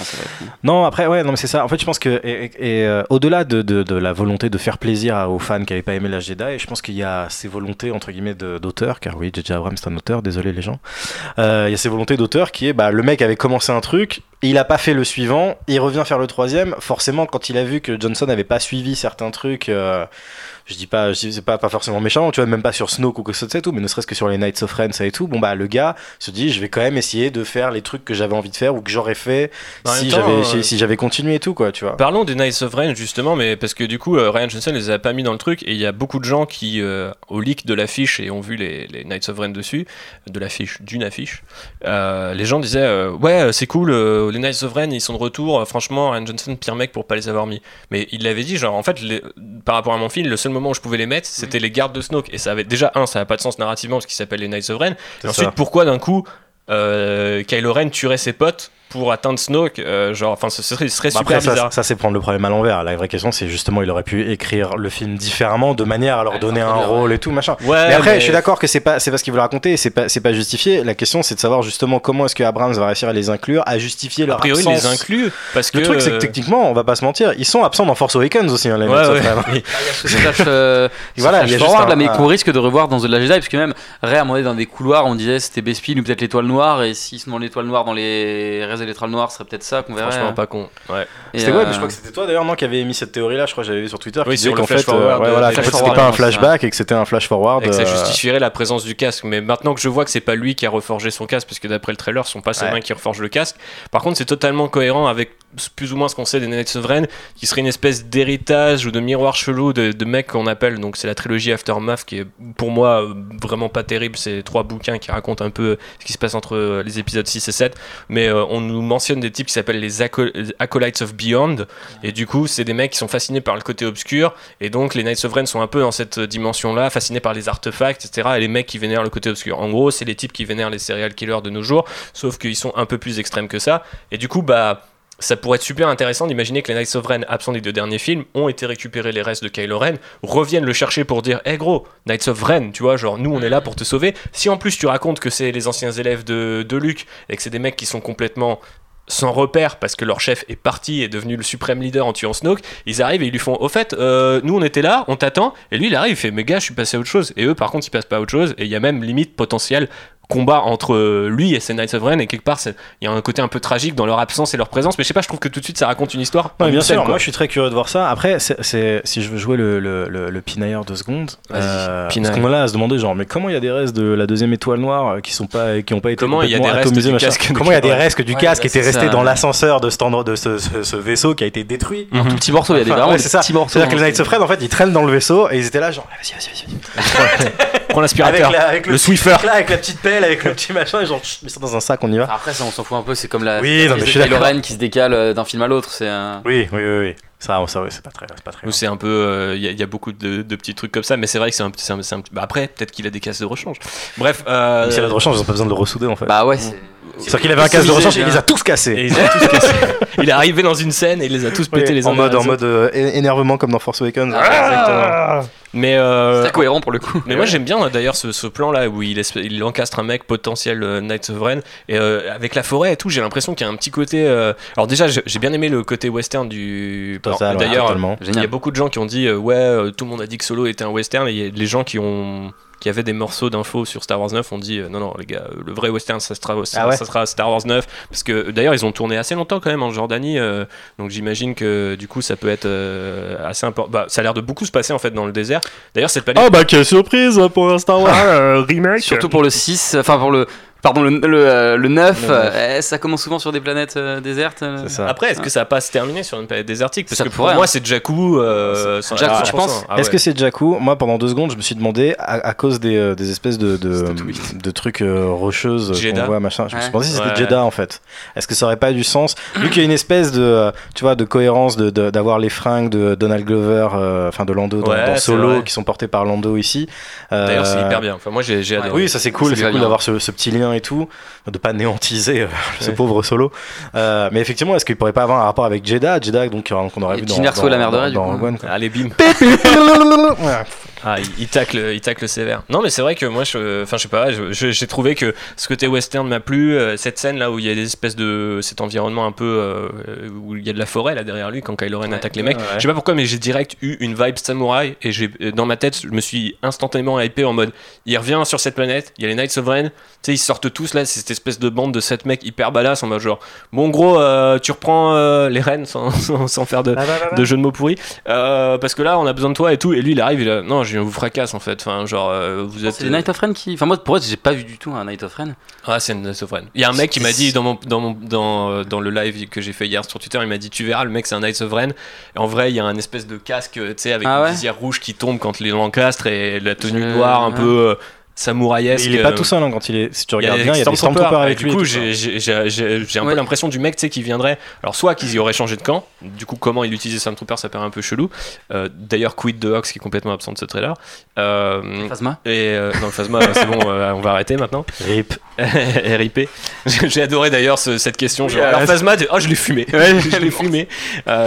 Non, après, ouais, non, mais c'est ça. En fait, je pense que, et, euh, au-delà de, de- la volonté de faire plaisir aux fans qui n'avaient pas aimé la Jedi, je pense qu'il y a ces volontés, entre guillemets, d'auteur, car oui, J.J. Abrams, c'est un auteur, désolé les gens. Euh, Il y a ces volontés d'auteur qui est, bah, le mec avait commencé un truc, il a pas fait le suivant, il revient faire le troisième. Forcément, quand il a vu que Johnson n'avait pas suivi certains trucs, euh, je dis pas, c'est pas, pas forcément méchant, tu vois, même pas sur Snoke ou que ce soit et tout, mais ne serait-ce que sur les Knights of Ren, ça et tout, bon, bah, le gars se dit, je vais quand même essayer de faire les trucs que j'avais envie de faire ou que j'aurais fait En si j'avais euh, si, si j'avais continué et tout quoi tu vois Parlons des Knights of Ren justement, mais parce que du coup euh, Ryan Johnson les a pas mis dans le truc et il y a beaucoup de gens qui euh, au leak de l'affiche et ont vu les, les Knights of Ren dessus, de l'affiche, d'une affiche. euh, les gens disaient euh, ouais euh, c'est cool, euh, les Knights of Ren ils sont de retour. euh, franchement Ryan Johnson pire mec pour pas les avoir mis. Mais il l'avait dit genre en fait les- par rapport à mon film le seul moment où je pouvais les mettre c'était les gardes de Snoke et ça avait déjà un ça n'a pas de sens narrativement parce qu'il s'appelle les Knights of Ren. Et ensuite ça. pourquoi d'un coup euh, Kylo Ren tuerait ses potes pour atteindre Snoke euh, genre enfin ce serait, ce serait Bah, super après ça, bizarre. ça c'est prendre le problème à l'envers la vraie question c'est justement il aurait pu écrire le film différemment de manière à leur Ouais, donner un rôle ouais. et tout machin. Ouais, mais après mais- je suis d'accord que c'est pas c'est pas ce qu'ils veulent raconter c'est pas c'est pas justifié. La question c'est de savoir justement comment est-ce que Abrams va réussir à les inclure à justifier A leur priori, absence. les inclut parce que le truc c'est que euh, techniquement on va pas se mentir ils sont absents dans Force Awakens aussi hein, les euh, Voilà, flash il y a juste un- là, mais un- qu'on risque de revoir dans The Last Jedi, puisque même Ray, à un moment donné, dans des couloirs, on disait c'était Bespin ou peut-être l'étoile noire, et s'ils sont dans l'étoile noire, dans les de l'étoile noire, serait peut-être ça qu'on verrait. Franchement, pas con. Ouais. Et, C'était ouais, euh, mais je crois que c'était toi d'ailleurs non qui avait émis cette théorie là je crois que j'avais vu sur Twitter Oui, qui sur le qu'en flash fait euh, forward voilà, flash c'était pas un flashback et que c'était un flash forward Et que ça euh, justifierait la présence du casque. Mais maintenant que je vois que c'est pas lui qui a reforgé son casque, parce que d'après le trailer, ce sont pas ses mains qui reforgent le casque. Par contre, c'est totalement cohérent avec plus ou moins ce qu'on sait des Knights of Ren, qui serait une espèce d'héritage ou de miroir chelou de, de mecs qu'on appelle. Donc, c'est la trilogie Aftermath qui est pour moi euh, vraiment pas terrible. C'est trois bouquins qui racontent un peu ce qui se passe entre euh, les épisodes 6 et 7. Mais euh, on nous mentionne des types qui s'appellent les Aco- Acolytes of Beyond. Et du coup, c'est des mecs qui sont fascinés par le côté obscur. Et donc, les Knights of Ren sont un peu dans cette dimension-là, fascinés par les artefacts, etc. Et les mecs qui vénèrent le côté obscur. En gros, c'est les types qui vénèrent les serial killers de nos jours, sauf qu'ils sont un peu plus extrêmes que ça. Et du coup, bah. Ça pourrait être super intéressant d'imaginer que les Knights of Ren, absents des deux derniers films, ont été récupérés les restes de Kylo Ren, reviennent le chercher pour dire Hé gros, Knights of Ren, tu vois, genre nous on est là pour te sauver. Si en plus tu racontes que c'est les anciens élèves de, de Luke et que c'est des mecs qui sont complètement sans repère parce que leur chef est parti et est devenu le suprême leader en tuant Snoke, ils arrivent et ils lui font au fait, euh, nous on était là, on t'attend, et lui il arrive, il fait mais gars, je suis passé à autre chose, et eux par contre ils passent pas à autre chose, et il y a même limite potentiel combat entre euh, lui et ses Knights of Ren, et quelque part c'est- il y a un côté un peu tragique dans leur absence et leur présence, mais je sais pas, je trouve que tout de suite ça raconte une histoire. Ouais, en bien sûr, moi je suis très curieux de voir ça. Après, c'est, c'est- si je veux jouer le, le, le, le pinailleur deux secondes, euh, parce qu'on est là à se demander genre, mais comment il y a des restes de la deuxième étoile noire euh, qui sont pas, qui ont pas été Comment il y a des restes atomisés, du machin casque de Comment il y a des Ren restes du casque bah, qui étaient c'est restés dans l'ascenseur de, de ce, ce- ce vaisseau qui a été détruit Mhm. Tout petit morceau, il y a des c'est ça. petits morceaux. C'est-à-dire que les Knights of Red, en fait, ils traînent dans le vaisseau et ils étaient là, genre, vas-y, vas-y, vas-y. Prends Avec, l'aspirateur, la- avec le, le Swiffer. là, avec la petite pelle, avec le petit machin, et genre, chut, mets ça dans un sac, on y va. Après, ça, on s'en fout un peu. C'est comme la Oui, non, mais je suis. Ren qui se décale euh, d'un film à l'autre. C'est un. Oui, oui, oui, oui. Ça, ça, c'est pas très, c'est pas très. Nous, c'est un peu. euh, Il y, a- il y a beaucoup de, de petits trucs comme ça, mais c'est vrai que c'est un, petit- bah, après, peut-être qu'il a des cases de rechange. Bref. euh, Mais s'il y a de rechange, ils ont pas besoin de le ressouder en fait. Bah ouais, c'est. C'est-à-dire qu'il avait un casque de rechange et il les a tous et cassés. tous. Il est arrivé dans une scène et il les a tous pétés Oui, les uns en mode, derrière en mode euh, é- énervement comme dans Force Awakens. Ah, Mais, euh, C'est cohérent pour le coup. mais moi j'aime bien d'ailleurs ce, ce plan là où il, il encastre un mec potentiel euh, Knights of Ren et euh, avec la forêt et tout j'ai l'impression qu'il y a un petit côté euh, alors déjà j'ai bien aimé le côté western du d'ailleurs il y a beaucoup de gens qui ont dit euh, ouais euh, tout le monde a dit que Solo était un western et il y a les gens qui ont qui avaient des morceaux d'infos sur Star Wars 9 ont dit euh, non non les gars euh, le vrai western ça sera, ça, Ah ouais ça sera Star Wars 9 parce que d'ailleurs ils ont tourné assez longtemps quand même en Jordanie euh, donc j'imagine que du coup ça peut être euh, assez important bah, ça a l'air de beaucoup se passer en fait dans le désert. D'ailleurs cette planète Oh bah quelle surprise pour un Star Wars remake. Surtout pour le 6, enfin pour le. Pardon, le, le, euh, le 9, Le neuf. euh, eh, ça commence souvent sur des planètes euh, désertes. euh. Ça. Après, est-ce que ça va pas se terminer sur une planète désertique? Parce Ça que pour pourrait, moi, hein. c'est Jakku. Euh, 100%. penses Ah Est-ce que c'est Jakku? Moi, pendant deux secondes, je me suis demandé, à, à cause des, des espèces de, de, trucs euh, rocheuses qu'on voit, machin, je me suis demandé si c'était Ouais. Jeddah en fait. Est-ce que ça aurait pas du sens? Vu qu'il y a une espèce de, tu vois, de cohérence de- de- d'avoir les fringues de Donald Glover, euh, enfin de Lando dans, Ouais, dans Solo, vrai. qui sont portées par Lando ici. D'ailleurs, c'est hyper bien. Enfin, moi, j'ai adoré. Oui, ça c'est cool, C'est cool d'avoir ce petit lien et tout, de pas néantiser euh, ce Ouais. pauvre solo. Euh, mais effectivement, est-ce qu'il pourrait pas avoir un rapport avec Jeddah? Jeddah, donc euh, qu'on aurait Et vu dans, dans, la merde dans, du dans coup. One. Allez, bim. Ouais. Ah, il, il tacle, il tacle sévère. Non, mais c'est vrai que moi, je, enfin, je sais pas, j'ai trouvé que ce côté western m'a plu. euh, cette scène là où il y a des espèces de, cet environnement un peu euh, où il y a de la forêt là derrière lui quand Kylo Ren Ouais. attaque les mecs. Ouais, ouais. Je sais pas pourquoi, mais j'ai direct eu une vibe samouraï et j'ai, dans ma tête, je me suis instantanément hypé en mode, il revient sur cette planète, il y a les Knights of Ren, tu sais, ils sortent tous là, c'est cette espèce de bande de sept mecs hyper badass en mode genre, bon gros, euh, tu reprends euh, les Rennes sans, sans, sans faire de, de jeux de mots pourris euh, parce que là on a besoin de toi et tout et lui il arrive il a, non je vous fracasse en fait enfin genre euh, vous êtes C'est Night of Ren qui. Enfin, moi, pour être, j'ai pas vu du tout un Night of Ren. ah c'est une Sofren il y a un mec qui m'a dit dans mon dans mon dans, euh, dans le live que j'ai fait hier sur Twitter il m'a dit tu verras le mec c'est un Knights of Ren et en vrai il y a un espèce de casque tu sais avec Ah une ouais visière rouge qui tombe quand les l'encastre et la tenue noire un peu Mais samouraïesque il est pas euh, tout seul hein, quand il est. Si tu regardes bien, il y a des Stormtroopers, avec du lui. et coup, j'ai un Ouais. peu l'impression du mec tu sais, qui viendrait. Alors, soit qu'ils y auraient changé de camp, du coup, comment il utilisait Stormtrooper, ça paraît un peu chelou. Euh, D'ailleurs, quid de Hawks qui est complètement absent de ce trailer. Euh, Phasma. et euh, non, Phasma, c'est bon, on va arrêter maintenant. Rip. RIP. J'ai adoré d'ailleurs ce- cette question. Genre, alors Phasma, oh je l'ai fumé. je l'ai fumé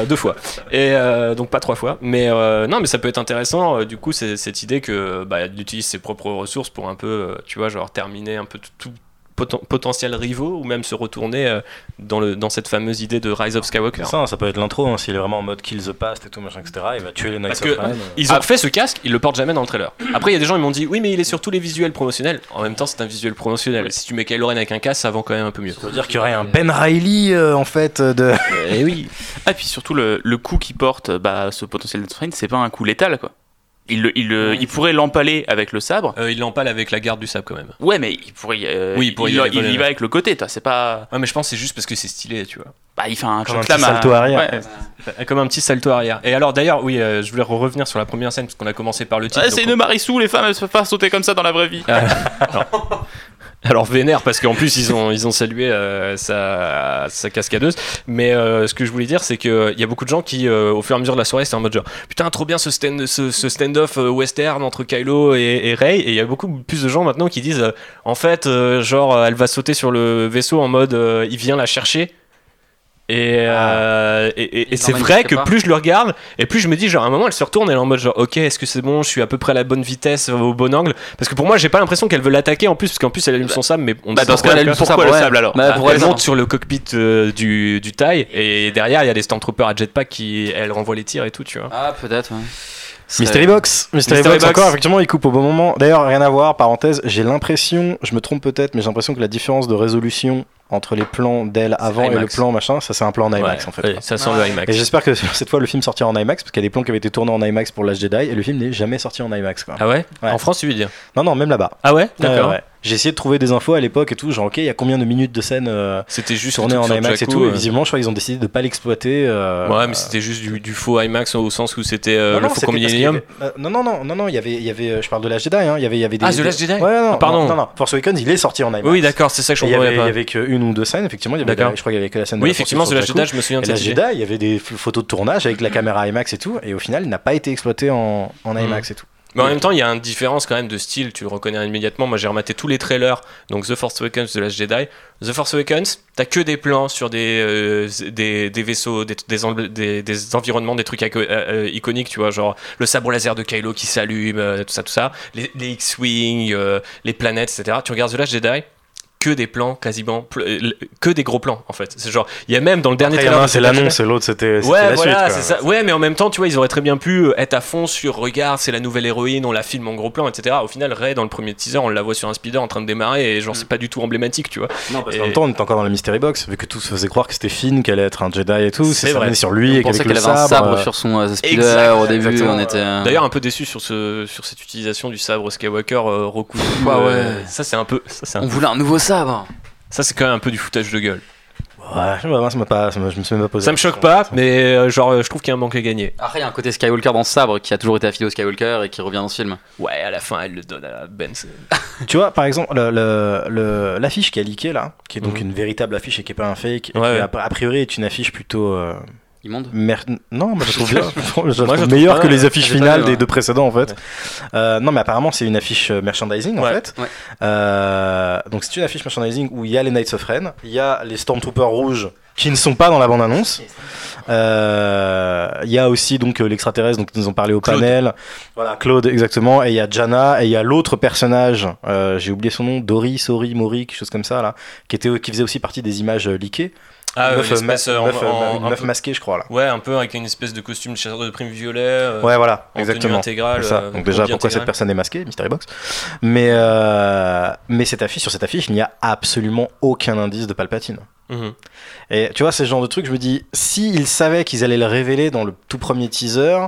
deux fois. Et donc pas trois fois. Mais non, mais ça peut être intéressant. du coup, c'est cette idée que bah, il utilise ses propres ressources pour un peu, euh, tu vois, genre terminer un peu tout. tout poten- potentiel rivaux ou même se retourner euh, dans, le, dans cette fameuse idée de Rise of Skywalker. Ça, ça peut être l'intro, hein, s'il est vraiment en mode kill the past et tout, machin, etc. Il va tuer les Knights Parce of que- Ren. euh. Ils ont fait ce casque, ils le portent jamais dans le trailer. Après, il y a des gens qui m'ont dit oui, mais il est sur tous les visuels promotionnels. En même temps, c'est un visuel promotionnel. Si tu mets Kylo Ren avec un casque, ça vend quand même un peu mieux. Ça veut dire qu'il y aurait un Ben Riley euh, en fait de. Et oui. Ah, et puis surtout, le, le coup qu'il porte, bah, ce potentiel Train, c'est pas un coup létal, quoi. Il, le- il, le- il pourrait l'empaler avec le sabre. Euh, il l'empale avec la garde du sable quand même. Ouais, mais il pourrait. euh, Oui, il pourrait y il, aller, il y va avec le côté, toi. C'est pas. Ouais, mais je pense que c'est juste parce que c'est stylé, tu vois. Bah, il fait un Comme un petit à- salto arrière. Ouais. Comme un petit salto arrière. Et alors d'ailleurs, oui, euh, je voulais revenir sur la première scène parce qu'on a commencé par le titre. Ouais, c'est une Marissou, les femmes elles se peuvent pas sauter comme ça dans la vraie vie. Alors vénère parce qu'en plus ils ont ils ont salué euh, sa, sa cascadeuse. Mais euh, ce que je voulais dire c'est que il y a beaucoup de gens qui euh, au fur et à mesure de la soirée c'est en mode genre putain trop bien ce stand ce, ce stand-off euh, western entre Kylo et, et Rey et il y a beaucoup plus de gens maintenant qui disent euh, en fait euh, genre euh, elle va sauter sur le vaisseau en mode euh, il vient la chercher. Et, euh, et, et- et Il c'est vrai que plus je le regarde et plus je me dis genre à un moment elle se retourne elle est en mode genre ok est-ce que c'est bon je suis à peu près à la bonne vitesse au bon angle? Parce que pour moi j'ai pas l'impression qu'elle veut l'attaquer en plus parce qu'en plus elle allume son sable mais on Bah, sait dans ce pourquoi. elle- pourquoi le ouais. sable alors Bah, Ah, elle monte sur le cockpit euh, du, du TIE et derrière il y a des Stormtroopers à jetpack qui elle renvoie les tirs et tout tu vois Ah, peut-être, ouais. Mystery Box. Mystery, Mystery Box, Box. encore, effectivement, il coupe au bon moment. D'ailleurs, rien à voir, parenthèse, j'ai l'impression, je me trompe peut-être, mais j'ai l'impression que la différence de résolution entre les plans d'elle avant et le plan machin, ça c'est un plan en IMAX Ouais, en fait. quoi. ça sent le IMAX Et j'espère que cette fois le film sortira en IMAX parce qu'il y a des plans qui avaient été tournés en IMAX pour l'âge Jedi et le film n'est jamais sorti en IMAX quoi. ah ouais, Ouais. en France tu veux dire? Non non même là-bas. ah ouais? D'accord ouais. J'ai essayé de trouver des infos à l'époque et tout, genre ok il y a combien de minutes de scène euh, c'était juste tournées le en IMAX et tout. Et euh. visiblement je crois qu'ils ont décidé de pas l'exploiter. euh, ouais mais c'était juste du, du faux IMAX au sens où c'était euh, non, le non, y Millennium avait- euh, non, non, non, non, non, il y avait, il y avait, euh, je parle de l'âge Jedi, hein, il y avait, il y avait des. Ah, The des- Last Jedi Ouais, non, Ah, pardon. Non, non, Force Awakens, il est sorti en IMAX. oui d'accord c'est ça que je comprenais avait, il y pas avait qu'une ou deux scènes, effectivement. Il y avait, D'accord. je crois qu'il y avait que la scène de oui la effectivement Last Jakku. Jedi je me souviens de idée Jedi, il y avait des photos de tournage avec la caméra IMAX et tout, et au final, il n'a pas été exploité en IMAX et tout. Mais en même temps, il y a une différence quand même de style, tu le reconnais immédiatement. Moi, j'ai rematé tous les trailers, donc The Force Awakens de Last Jedi. The Force Awakens, t'as que des plans sur des, euh, des, des vaisseaux, des, des, environnements, des trucs euh, euh, iconiques, tu vois, genre le sabre laser de Kylo qui s'allume, euh, tout ça, tout ça, les, les X-Wing, euh, les planètes, etc. Tu regardes The Last Jedi, que des plans quasiment, euh, que des gros plans en fait. C'est genre, il y a même dans le dernier Après, il y en trailer. a un, de c'est l'annonce, et l'autre, c'était c'était Ouais, la voilà, suite. c'est quoi. ça. Ouais, mais en même temps, tu vois, ils auraient très bien pu euh, être à fond sur regarde, c'est la nouvelle héroïne, on la filme en gros plan, etc. Au final, Ray, dans le premier teaser, on la voit sur un speeder en train de démarrer et genre, c'est pas du tout emblématique, tu vois. Non, parce Et- qu'en même temps, on était encore dans la Mystery Box, vu que tout se faisait croire que c'était Finn, qu'elle allait être un Jedi et tout. C'est vrai. sur lui On et qu'avec qu'elle le avait un sabre euh, sur son euh, speeder exact, au début. On était. euh, D'ailleurs, un peu déçu sur, ce, sur cette utilisation du sabre Skywalker euh, recousu. Ah ouais. ça, c'est un peu. Ça, c'est un on peu- voulait un nouveau sabre. Ça, c'est quand même un peu du foutage de gueule. Ouais, je- moi, ça m'a pas, ça m'a- je me suis même pas posé. Ça me choque pas, mais euh, genre, euh, je trouve qu'il y a un manque à gagner. Après, il y a un côté Skywalker dans ce sabre qui a toujours été affilié au Skywalker et qui revient dans ce film. Ouais, à la fin, elle le donne à Ben. Tu vois, par exemple, le- le- le- l'affiche qui a leaké là, qui est donc Mhm. une véritable affiche et qui est pas un fake, et Ouais, qui ouais. a, a priori est une affiche plutôt. euh, Immonde. mer- Non, moi je trouve bien. je trouve Moi, je trouve pas que les ouais. affiches finales vu, des ouais. deux précédents en fait. Ouais. Euh, non, mais apparemment c'est une affiche euh, merchandising en fait. Euh, donc c'est une affiche merchandising où il y a les Knights of Ren, il y a les Stormtroopers rouges qui ne sont pas dans la bande annonce. Euh, il y a aussi donc euh, l'extraterrestre dont nous ont parlé au Claude. panel. Voilà, Claude, exactement. Et il y a Jana, et il y a l'autre personnage, euh, j'ai oublié son nom, Dory, Sori, Mori, quelque chose comme ça, là, qui, était, qui faisait aussi partie des images euh, leakées. Ah, meuf, l'espèce, ma- en- meuf, en- une un meuf peu- masquée, je crois, là. Ouais, un peu avec une espèce de costume de chasseur de primes violet. euh, Ouais, voilà, exactement. intégrale, C'est ça. euh, Donc déjà, pourquoi cette personne est masquée, Mystery Box? Mais, euh, mais cette affiche, sur cette affiche, il n'y a absolument aucun indice de Palpatine. mhm. Et tu vois, c'est ce genre de truc, je me dis, s'ils savaient qu'ils allaient le révéler dans le tout premier teaser,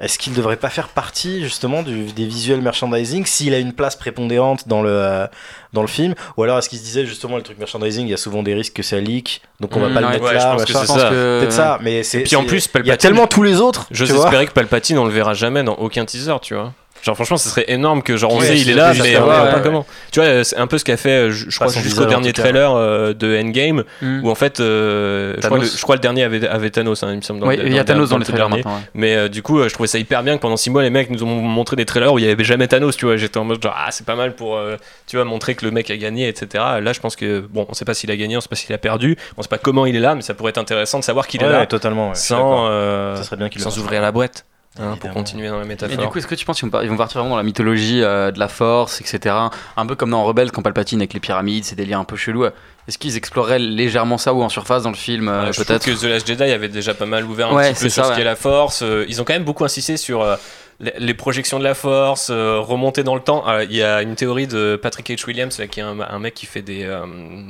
est-ce qu'il ne devrait pas faire partie justement du- des visuels merchandising s'il a une place prépondérante dans le, euh, dans le film? Ou alors est-ce qu'il se disait justement le truc merchandising, il y a souvent des risques que ça leak, donc on va Mm, pas le mettre ouais, là, je pense que c'est ça. que- Peut-être ça, mais c'est. puis en plus, il y a tellement tous les autres. J'ose espérer que Palpatine, on le verra jamais dans aucun teaser, tu vois. Genre, franchement, ce serait énorme que, genre, on sait, il est là, juste mais on pas comment. Tu vois, c'est un peu ce qu'a fait, euh, je Pas crois, son jusqu'au dernier trailer euh, de Endgame, Mm. où en fait, euh, je, crois le, le dernier avait, avait Thanos, hein, il me semble. Le- il y a le- Thanos dans trailers dernier. maintenant. Mais euh, du coup, euh, je trouvais ça hyper bien que pendant 6 mois, les mecs nous ont montré des trailers où il y avait jamais Thanos, tu vois. J'étais en mode genre, ah, c'est pas mal pour, euh, tu vois, montrer que le mec a gagné, etc. Là, je pense que, bon, on sait pas s'il a gagné, on sait pas s'il a perdu, on sait pas comment il est là, mais ça pourrait être intéressant de savoir qu'il est là totalement. sans, euh, le ouvrir la boîte. Hein, pour continuer dans la Et métaphore. du coup, est-ce que tu penses qu'ils vont partir vraiment dans la mythologie euh, de la force, etc. Un peu comme dans Rebelle, quand Palpatine avec les pyramides, ces délires un peu chelous. Est-ce qu'ils exploreraient légèrement ça ou en surface dans le film, euh, Ouais, peut-être? que The Last Jedi avait déjà pas mal ouvert un Ouais, petit peu c'est sur ça, ce ouais. qu'est la Force. Euh, ils ont quand même beaucoup insisté sur euh, les, projections de la Force, euh, remonter dans le temps. Euh, Il y a une théorie de Patrick H. Williams, là, qui est un, un mec qui fait des euh,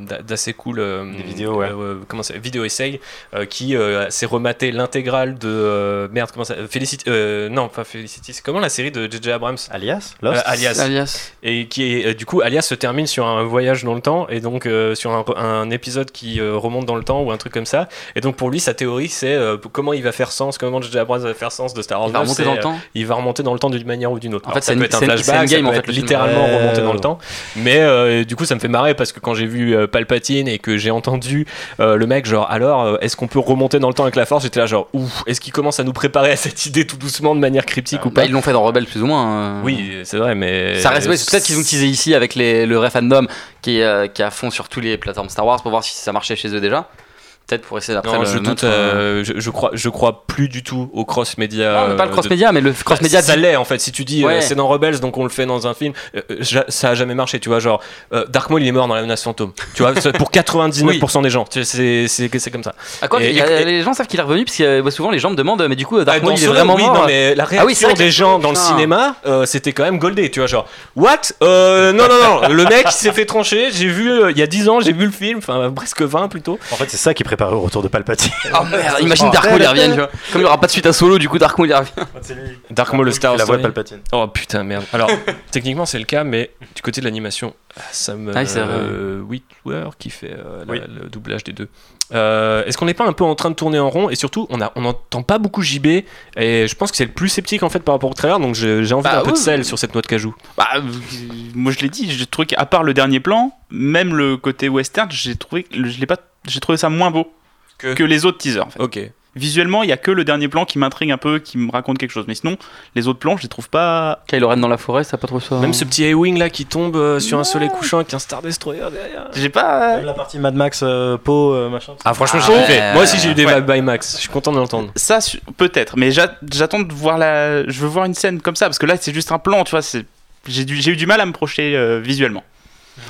d'a- d'assez cool euh, Des vidéos, ouais. euh, comment ça, vidéo essay, euh, qui euh, s'est rematé l'intégrale de euh, merde comment ça Felicity euh, non pas Felicity c'est comment la série de J.J. Abrams? Alias? Euh, Lost Alias Alias. et qui est euh, du coup Alias se termine sur un voyage dans le temps et donc euh, sur un, un épisode qui euh, remonte dans le temps ou un truc comme ça et donc pour lui sa théorie c'est euh, comment il va faire sens comment J.J. Abrams va faire sens de Star Wars Il va 9, remonter dans le temps. il va remonter dans le temps d'une manière ou d'une autre En Alors, fait, ça peut être un flashback ça peut en fait, être littéralement remonter dans le temps mais euh, du coup ça me fait marrer parce que quand j'ai vu euh, Palpatine et que j'ai entendu euh, le mec genre alors est-ce qu'on peut remonter dans le temps avec la force? J'étais là genre ouf est-ce qu'il commence à nous préparer à cette idée tout doucement de manière cryptique ou Bah, pas ils l'ont fait dans Rebelle plus ou moins. euh. oui c'est vrai mais Ça reste, ouais, peut-être qu'ils ont teasé ici avec les, le vrai fandom qui est, qui est à fond sur tous les plateformes Star Wars pour voir si ça marchait chez eux déjà. Peut-être pour essayer d'après Non, le je doute. euh, euh, je, je crois, je crois plus du tout au cross média. Non, mais pas le euh, cross de- média, mais le cross média. Ça l'est en fait. Si tu dis euh, c'est dans Rebels, donc on le fait dans un film, euh, ça a jamais marché. Tu vois, genre euh, Dark Maul il est mort dans la menace fantôme. Tu vois, pour 99% des gens. C'est c'est c'est comme ça. À quoi Et- il y a- et- Les gens savent qu'il est revenu parce que euh, souvent les gens me demandent, mais du coup Dark Ah, Maul il est vraiment oui, mort. non, mais la Ah oui, réaction vrai des gens dans le cinéma, c'était quand même goldé. Tu vois, genre what? Non, non, non. le mec il s'est fait trancher. J'ai vu il y a 10 ans, j'ai vu le film, enfin presque 20 plutôt. En fait, c'est ça qui prépare le retour de Palpatine. Oh merde, imagine Dark Maul il revient, tu vois. Comme il n'y aura pas de suite à Solo, du coup Dark Maul il revient. Dark Maul le Star la voix de Palpatine. Oh putain merde. Alors techniquement c'est le cas, mais du côté de l'animation, ça me Ah euh, Whitwer qui fait euh, la- Oui. le doublage des deux. Euh, Est-ce qu'on n'est pas un peu en train de tourner en rond et surtout on n'entend pas beaucoup JB et je pense que c'est le plus sceptique en fait par rapport au trailer donc je- j'ai envie Bah d'un peu de sel sur cette noix de cajou. Bah, euh, moi je l'ai dit, j'ai trouvé qu'à part le dernier plan, même le côté western, j'ai trouvé, je l'ai pas, j'ai trouvé ça moins beau Que- que, les autres teasers. En fait. Ok. Visuellement, il y a que le dernier plan qui m'intrigue un peu, qui me raconte quelque chose. Mais sinon, les autres plans, je les trouve pas. Kylo Ren dans la forêt, ça pas trop ça. Même ce petit A-Wing là qui tombe euh, sur un soleil couchant avec un Star Destroyer derrière. J'ai pas. Même la partie Mad Max, euh, Poe, euh, machin. Ah franchement Ah j'ai kiffé. Moi aussi j'ai eu des Ouais. vibes by Max. Je suis content de l'entendre. Ça, peut-être. Mais j'a- j'attends de voir la. Je veux voir une scène comme ça parce que là, c'est juste un plan, tu vois. c'est- J'ai du- eu du mal à me projeter euh, visuellement.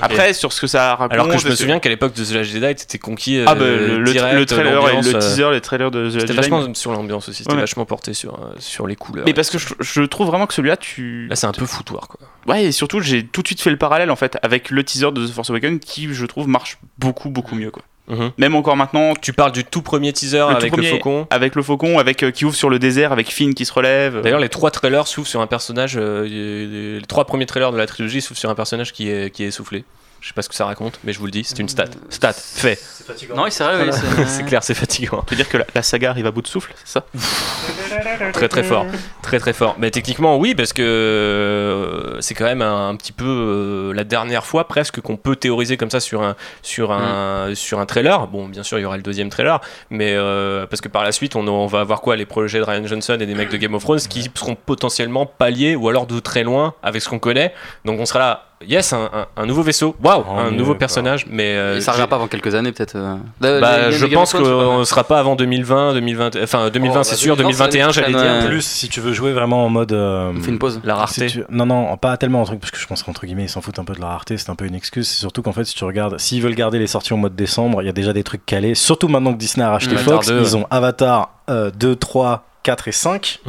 Après, sur ce que ça raconte. Alors que je me souviens qu'à l'époque de The Last Jedi t'étais conquis. euh, Ah bah, le, le- direct, le trailer, et le euh, teaser, les trailers de The Last C'était Jedi, vachement sur l'ambiance aussi, c'était Ouais. vachement porté sur, euh, sur les couleurs. Mais parce que je, je trouve vraiment que celui-là, tu. Là, c'est un peu foutoir, quoi. Ouais, et surtout, j'ai tout de suite fait le parallèle en fait avec le teaser de The Force Awakens qui, je trouve, marche beaucoup, beaucoup mieux quoi. Mhm. Même encore maintenant, Tu parles du tout premier teaser Le avec premier- le faucon. avec le faucon, avec euh, qui ouvre sur le désert, avec Finn qui se relève. D'ailleurs, les trois trailers s'ouvrent sur un personnage. euh, les les trois premiers trailers de la trilogie s'ouvrent sur un personnage qui est, qui est essoufflé. Je sais pas ce que ça raconte, mais je vous le dis, c'est une stat. Stat, fait. C'est fatigant. Non, c'est vrai, oui, c'est clair, c'est fatigant. Tu veux dire que la, la saga arrive à bout de souffle, c'est ça? Très très fort. Très très fort. Mais techniquement, oui, parce que euh, c'est quand même un, un petit peu euh, la dernière fois presque qu'on peut théoriser comme ça sur un, sur un, sur un trailer. Bon, bien sûr, il y aura le deuxième trailer, mais euh, parce que par la suite, on, on va avoir quoi Les projets de Ryan Johnson et des mecs de Game of Thrones qui seront potentiellement pas liés ou alors de très loin avec ce qu'on connaît. Donc on sera là. Yes, un, un- un nouveau vaisseau. Waouh, Oh, un nouveau quoi. personnage, mais euh, ça reviendra pas avant quelques années, peut-être. euh. Bah, je pense qu'on sera pas avant 2020, 2020, enfin 2020 Oh, c'est bah, sûr, 2020, 2021 c'est j'allais dire. prochaine, Plus, si tu veux jouer vraiment en mode. euh, On fait une pause. La si rareté. tu- Non, non, pas tellement un truc, parce que je pense qu'entre guillemets, ils s'en foutent un peu de la rareté, c'est un peu une excuse. C'est surtout qu'en fait, si tu regardes, s'ils veulent garder les sorties au mois de décembre, il y a déjà des trucs calés. Surtout maintenant que Disney a racheté Fox, 2, ils ont Avatar euh, 2, 3, 4 et 5.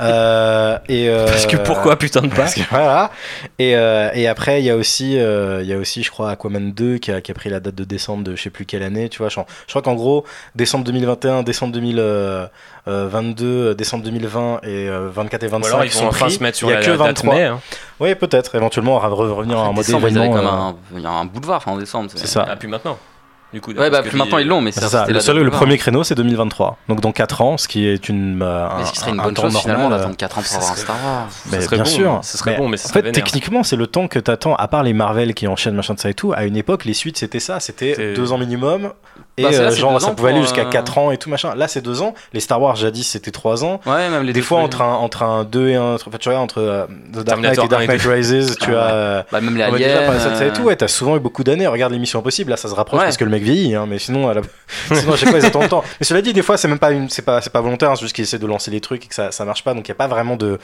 Euh, et, euh, Parce que pourquoi putain de pas parce que voilà. Et, euh, et après, il y a aussi, euh, il y a aussi, je crois, Aquaman 2 qui a, qui a pris la date de décembre de je sais plus quelle année. Tu vois, je, je crois qu'en gros, décembre 2021, décembre 2022, euh, décembre 2020 et euh, 24 et Ou 25 alors ils sont vont enfin pris. se mettre sur Il y a la que date 23. mai. hein. Oui, peut-être. Éventuellement, on va re- revenir euh, un- Il y a un bout de var, enfin en décembre. C'est ça. Ah, plus maintenant. Du coup, Ouais, bah plus maintenant ils l'ont, mais C'est ça, Le, seul, premier créneau, c'est 2023. Donc dans 4 ans, ce qui est une. euh, Mais ce qui serait une un bonne chose normal, finalement euh, d'attendre 4 ans pour avoir un Star Wars? Mais Ça serait bien bon, sûr. ce serait bon, mais ça en fait, vénère. techniquement, c'est le temps que t'attends. À part les Marvel qui enchaînent machin de ça et tout, à une époque, les suites c'était ça. C'était C'est- 2 ans minimum. Et Bah, là, euh, genre, ça pouvait aller jusqu'à euh, 4 ans et tout machin. Là, c'est 2 ans. Les Star Wars jadis, c'était 3 ans. Ouais, même les Des fois, entre un, entre un 2 et un. Enfin, tu regardes, entre euh, The Dark Knight et Dark 1 et Knight Rises, tu Ah as. euh, Bah, même les aliens. euh, t'as souvent eu beaucoup d'années. Regarde l'émission Impossible, là ça se rapproche parce que le mec vieillit, hein, mais sinon, à la- sinon à chaque fois ils attendent longtemps. Mais cela dit, des fois c'est même pas, une... c'est pas, c'est pas volontaire, hein, c'est juste qu'ils essaient de lancer les trucs et que ça, ça marche pas, donc il y a pas vraiment de,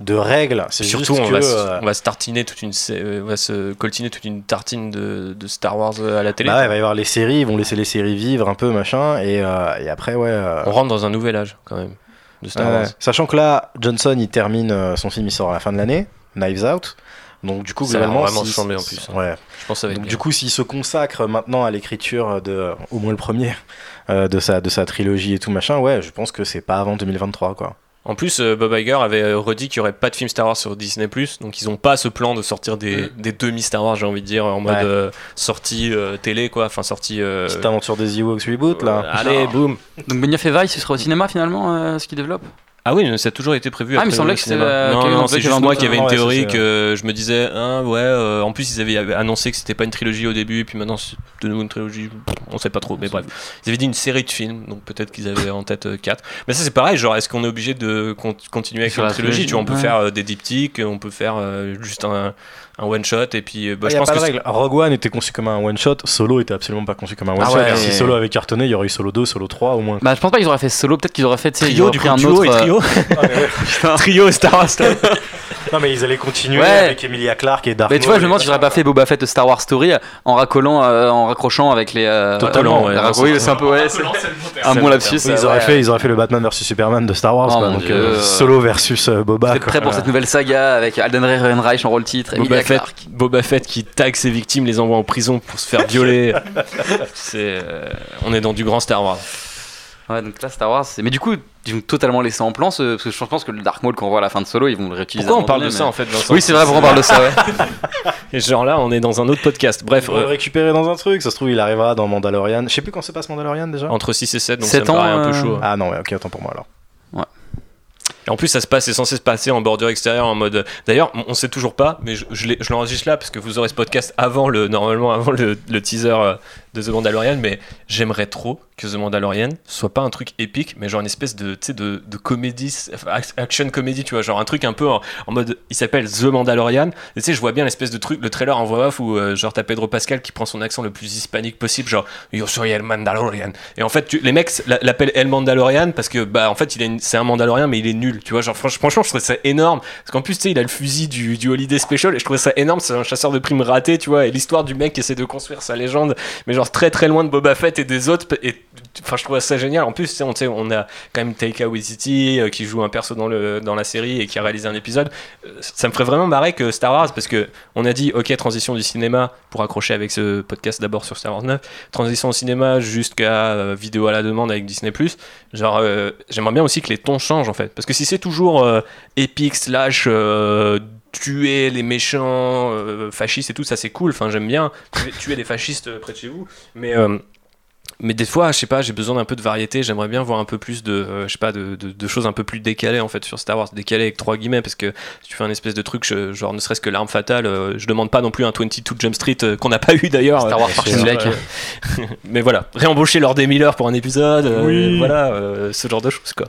de règles. C'est Surtout, juste on que. va, se- euh, on va se tartiner toute une, euh, on va se coltiner toute une tartine de, de Star Wars euh, à la télé. bah ouais, il va y avoir les séries, ils vont laisser les séries vivre un peu, machin, et, euh, et après, ouais. euh, On rentre dans un nouvel âge quand même de Star. Wars. Sachant que là, Johnson il termine son film, il sort à la fin de l'année, Knives Out. Donc du coup, Ça a globalement, vraiment chambé, en plus. hein. Ouais. Je pense que ça va être Donc, bien. du coup, s'il se consacre maintenant à l'écriture de, au moins le premier, euh, de sa de sa trilogie et tout machin, ouais, je pense que c'est pas avant 2023 quoi. En plus, euh, Bob Iger avait euh, redit qu'il n'y aurait pas de film Star Wars sur Disney+, donc ils n'ont pas ce plan de sortir des, des demi-Star Wars, j'ai envie de dire, en mode Ouais. euh, sortie euh, télé, quoi, enfin sortie... euh, Petite aventure des Ewoks reboot là. allez, boum Donc Benioff et Weiss, ce sera au cinéma finalement, euh, ce qu'ils développent Ah oui, ça a toujours été prévu. Ah, après mais il semblait que c'était, euh, Non, non, c'est juste moi qui avais un une théorie que je me disais, ah ouais, euh, en plus ils avaient annoncé que c'était pas une trilogie au début, et puis maintenant c'est de nouveau une trilogie, on sait pas trop, mais bref. Ils avaient dit une série de films, donc peut-être qu'ils avaient en tête 4. Mais ça c'est pareil, genre est-ce qu'on est obligé de con- continuer avec une trilogie? Tu vois, on peut faire euh, des diptyques, on peut faire euh, juste un, un one-shot, et puis euh, bah, Il je y a pense pas que de c'est- règle. Rogue One était conçu comme un one shot, Solo était absolument pas conçu comme un one Ah shot. ouais. Si Solo avait cartonné, il y aurait eu Solo 2, Solo 3 au moins. Bah, je pense pas qu'ils auraient fait solo, peut-être qu'ils auraient fait, tu sais, ils trio auraient du coup, un duo autre. et euh, trio. trio Star Wars. Star Wars. Non mais ils allaient continuer Ouais. avec Emilia Clarke et Dark Mais tu vois, je me demande si j'aurais pas fait Boba Fett Star Wars Story en racollant, euh, en raccrochant avec les. euh, Totalement, ouais. rac- Oui, c'est un peu, ouais, c'est un bon lapsus. Ils, euh, auraient fait, ils auraient fait le Batman vs Superman de Star Wars, Oh quoi. donc Dieu. euh, Solo versus euh, Boba. Vous prêts pour cette nouvelle saga avec Alden Ehrenreich en rôle titre et Boba Emilia Fett, Clarke Boba Fett qui tag ses victimes, les envoie en prison pour se faire violer. c'est, euh, on est dans du grand Star Wars. Ouais, donc là, Star Wars, c'est. Mais du coup, ils vont totalement laisser en plan, ce... parce que je pense que le Dark Maul qu'on voit à la fin de Solo, ils vont le réutiliser. Pourquoi on parle de ça en fait Vincent Oui, c'est vrai, pourquoi on parle de ça, ouais. Et genre là, on est dans un autre podcast. Bref, le euh, récupérer dans un truc, ça se trouve il arrivera dans Mandalorian. Je sais plus quand se passe Mandalorian déjà. entre 6 et 7, donc Sept ça me paraît ans, un peu euh, chaud. Ah non, ouais, ok, attends pour moi alors. Et en plus, ça se passe, c'est censé se passer en bordure extérieure, en mode. D'ailleurs, on- on sait toujours pas, mais je, l'enregistre là parce que vous aurez ce podcast avant le, normalement avant le, le teaser euh, de The Mandalorian. Mais j'aimerais trop que The Mandalorian soit pas un truc épique, mais genre une espèce de, de, de comédie, action comédie, tu vois, genre un truc un peu en, mode. Il s'appelle The Mandalorian. Et tu sais, je vois bien l'espèce de truc, le trailer en voix off où euh, genre t'as Pedro Pascal qui prend son accent le plus hispanique possible, genre Yo soy el Mandalorian. Et en fait, les mecs la- l'appellent El Mandalorian parce que bah en fait, il c'est un Mandalorian, mais il est nul, tu vois. Genre franch- franchement, je trouvais ça énorme parce qu'en plus, tu sais, il a le fusil du, du Holiday Special et je trouvais ça énorme. C'est un chasseur de primes raté, tu vois. Et l'histoire du mec qui essaie de construire sa légende, mais genre très très loin de Boba Fett et des autres. Et enfin, je trouvais ça génial. En plus, on, on a quand même Taika Waititi euh, qui joue un perso dans, la série et qui a réalisé un épisode. Euh, Ça me ferait vraiment marrer que Star Wars, parce que on a dit, ok, transition du cinéma pour accrocher avec ce podcast d'abord sur Star Wars 9, transition au cinéma jusqu'à euh, vidéo à la demande avec Disney+. Genre, euh, j'aimerais bien aussi que les tons changent en fait, parce que si c'est toujours épique slash tuer les méchants euh, fascistes et tout, ça c'est cool. Enfin, j'aime bien tuer, des fascistes euh, près de chez vous, mais euh, mais des fois, je sais pas, j'ai besoin d'un peu de variété. J'aimerais bien voir un peu plus de, euh, je sais pas, de, de- de choses un peu plus décalées en fait sur Star Wars, décalées avec trois guillemets, parce que si tu fais un espèce de truc, je- genre ne serait-ce que l'arme fatale, euh, je demande pas non plus un 22 Jump Street euh, qu'on n'a pas eu d'ailleurs. Star Wars euh, par c'est Black. mais voilà, réembaucher Lord des Miller pour un épisode, euh, Oui. voilà, euh, ce genre de choses quoi.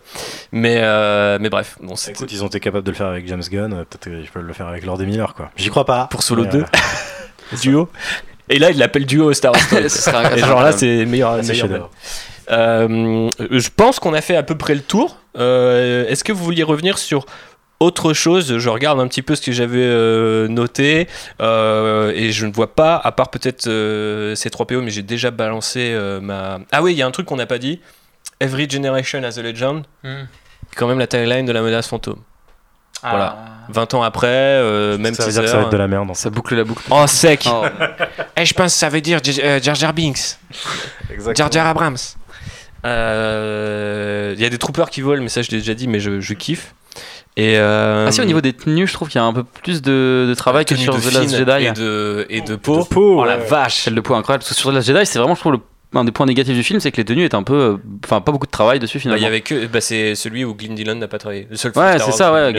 Mais euh, mais bref, bon, c'est Écoute, ils ont été capables de le faire avec James Gunn, euh, peut-être qu'ils peuvent le faire avec Lord des Miller, quoi. J'y crois pas. Pour Solo mais, 2. euh, duo. Et là, il l'appelle duo Star Wars. Et genre là, c'est meilleur. meilleur. Euh, je pense qu'on a fait à peu près le tour. Euh, Est-ce que vous vouliez revenir sur autre chose? Je regarde un petit peu ce que j'avais euh, noté euh, et je ne vois pas, à part peut-être euh, ces 3 PO, mais j'ai déjà balancé euh, ma. Ah oui, il y a un truc qu'on n'a pas dit. Every generation has a legend. Hmm. Quand même la tagline de la menace fantôme. Voilà. Ah. 20 ans après, euh, même ça veut dire que ça va être de la merde. en Ça boucle la boucle. Oh sec. Oh. Eh, je pense que ça veut dire euh, Jar Jar Binks. Jar Jar Abrams. Euh, Il y a des troopers qui volent, mais ça je l'ai déjà dit, mais je, je kiffe. Et euh, Ah si, au niveau des tenues, je trouve qu'il y a un peu plus de, de travail que sur de The Last Jedi. et de et de peau. De peau, oh la vache. Celle de peau incroyable. Parce que sur The Last Jedi, c'est vraiment, je trouve, le, un des points négatifs du film, c'est que les tenues étaient un peu. euh, Enfin, pas beaucoup de travail dessus Bah, finalement. il y avait que bah, c'est celui où Glyn Dillon n'a pas travaillé. Le seul Ouais, c'est ça, ouais.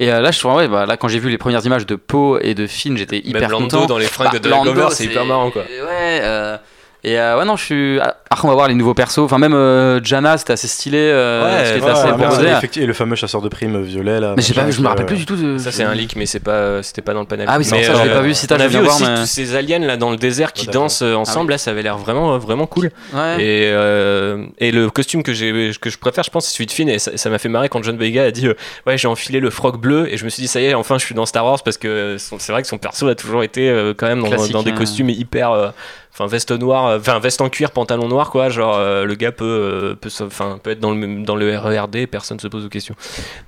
Et euh, là, je trouve, ouais, bah, là, quand j'ai vu les premières images de Poe et de Finn, j'étais hyper Même Lando content. dans les fringues Bah, de Lando, Glover, c'est hyper marrant quoi. Ouais, euh, et euh, ouais, non, je suis. ah, Après, on va voir les nouveaux persos. Enfin, même euh, Jana, c'était assez stylé. euh, Ouais, ce qui était ouais, assez ouais, Ah, et le fameux chasseur de primes violet là. Mais j'ai pas, je me rappelle euh, plus du tout de. Ça c'est un leak, mais c'est pas c'était pas dans le panel. Ah oui, c'est ça, je l'ai pas vu, si t'as, vu viens voir, aussi mais- tous ces aliens là dans le désert qui dansent euh, ensemble. Là, ça avait l'air vraiment euh, vraiment cool. Ouais. Et, euh, et le costume que, j'ai, que je préfère, je pense, c'est celui de Finn. Et ça, m'a fait marrer quand John Boyega a dit euh, Ouais, j'ai enfilé le froc bleu. Et je me suis dit Ça y est, enfin, je suis dans Star Wars parce que c'est vrai que son perso a toujours été euh, quand même dans des hein. costumes hyper. Enfin, veste noire, euh, enfin, veste en cuir, pantalon noir, quoi. Genre, euh, le gars peut, euh, peut, peut être dans le, dans le RERD, personne se pose de questions.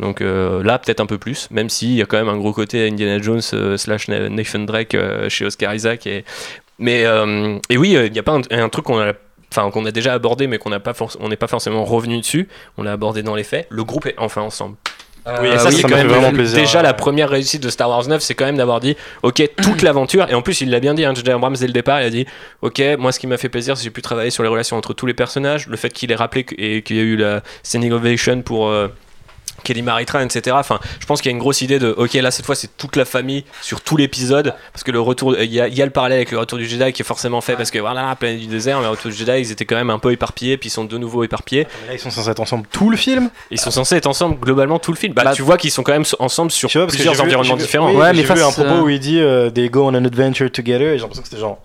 Donc là, peut-être un peu plus, même s'il y a quand même un gros côté Indiana Jones slash Na- Nathan Drake chez Oscar Isaac. Et, mais, et oui, il n'y a pas un, truc qu'on a enfin qu'on a déjà abordé mais qu'on n'a pas on n'est pas forcément revenu dessus on l'a abordé dans les faits le groupe est enfin ensemble Oui, et ça oui, c'est ça quand même fait vraiment plaisir. déjà la première réussite de Star Wars 9 c'est quand même d'avoir dit ok toute l'aventure et en plus il l'a bien dit hein, J.J. Abrams dès le départ il a dit ok moi ce qui m'a fait plaisir c'est que j'ai pu travailler sur les relations entre tous les personnages le fait qu'il ait rappelé et qu'il y a eu la standing ovation pour euh, Kelly Maritra, etc. Enfin, je pense qu'il y a une grosse idée de, ok, là cette fois c'est toute la famille sur tout l'épisode, parce que le retour, il y, a, il y a le parallèle avec le retour du Jedi qui est forcément fait, parce que voilà, planète du désert, mais le retour du Jedi, ils étaient quand même un peu éparpillés, puis ils sont de nouveau éparpillés. Mais là, ils sont censés être ensemble tout le film? Ils sont censés être ensemble globalement tout le film. Bah, Bah, tu vois qu'ils sont quand même ensemble sur vois, plusieurs j'ai vu- environnements j'ai vu- différents. oui, Ouais, j'ai mais vu face, un propos euh, où il dit euh, they go on an adventure together et j'ai l'impression que c'était genre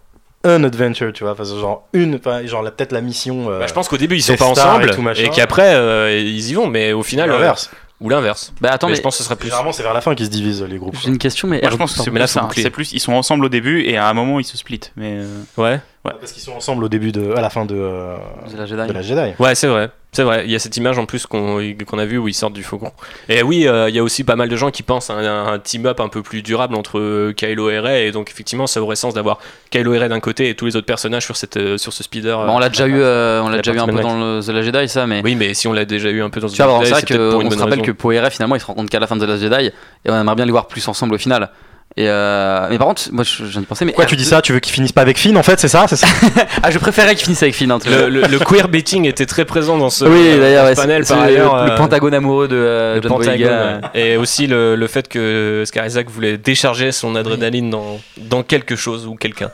un adventure, tu vois, enfin, genre une, enfin, genre la- peut-être la mission. euh, Bah, je pense qu'au début ils sont pas ensemble et qu'après euh, ils y vont, mais au final, euh, l'inverse. Ou l'inverse. Bah attends, mais, mais je pense que ce sera plus. Généralement, c'est vers la fin qu'ils se divisent les groupes. j'ai une question, mais Moi, je pense que plus. C'est plus, ils sont ensemble au début et à un moment ils se splitent. Mais euh, Ouais. Ouais, parce qu'ils sont ensemble au début de, à la fin de, euh, C'est la Jedi. de la Jedi. Ouais, c'est vrai. C'est vrai, il y a cette image en plus qu'on qu'on a vue où ils sortent du faucon. Et oui, euh, il y a aussi pas mal de gens qui pensent à un, un team-up un peu plus durable entre euh, Kylo et Rey. Et donc, effectivement, ça aurait sens d'avoir Kylo et Rey d'un côté et tous les autres personnages sur, cette, euh, sur ce speeder. Bah, on l'a déjà eu, euh, on l'a déjà eu un peu dans le The Last Jedi, ça, mais. Oui, mais si on l'a déjà eu un peu dans The bon, Jedi, c'est vrai qu'on se rappelle raison. que Poe et Rey, finalement, ils se compte qu'à la fin de The Last Jedi, et on aimerait bien les voir plus ensemble au final. Et euh, mais par contre, moi je je viens de penser, mais. Pourquoi tu dis ça? Tu veux qu'ils finissent pas avec Finn en fait, c'est ça, c'est ça? Ah, je préférais qu'ils finissent avec Finn. hein, tu vois. Le, le, le queer baiting était très présent dans ce, oui, dans d'ailleurs, ce ouais, panel c'est- par ailleurs. le, le euh, pentagone amoureux de euh, le John Pentagone, Boyega. ouais. Et aussi le, le fait que Oscar Isaac voulait décharger son adrénaline dans, dans quelque chose ou quelqu'un.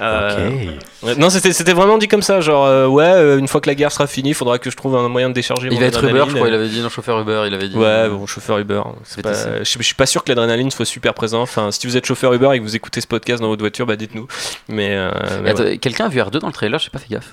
Euh, Non, c'était vraiment dit comme ça, genre euh, ouais, euh, une fois que la guerre sera finie, il faudra que je trouve un moyen de décharger Il mon va être Uber, je crois, il avait dit, non, chauffeur Uber, il avait dit. Ouais, bon, chauffeur Uber. pas- Je, je suis pas sûr que l'adrénaline soit super présent. Enfin, si vous êtes chauffeur Uber et que vous écoutez ce podcast dans votre voiture, bah dites-nous. Mais, euh, mais ouais. Quelqu'un a vu R2 dans le trailer, j'ai pas fait gaffe.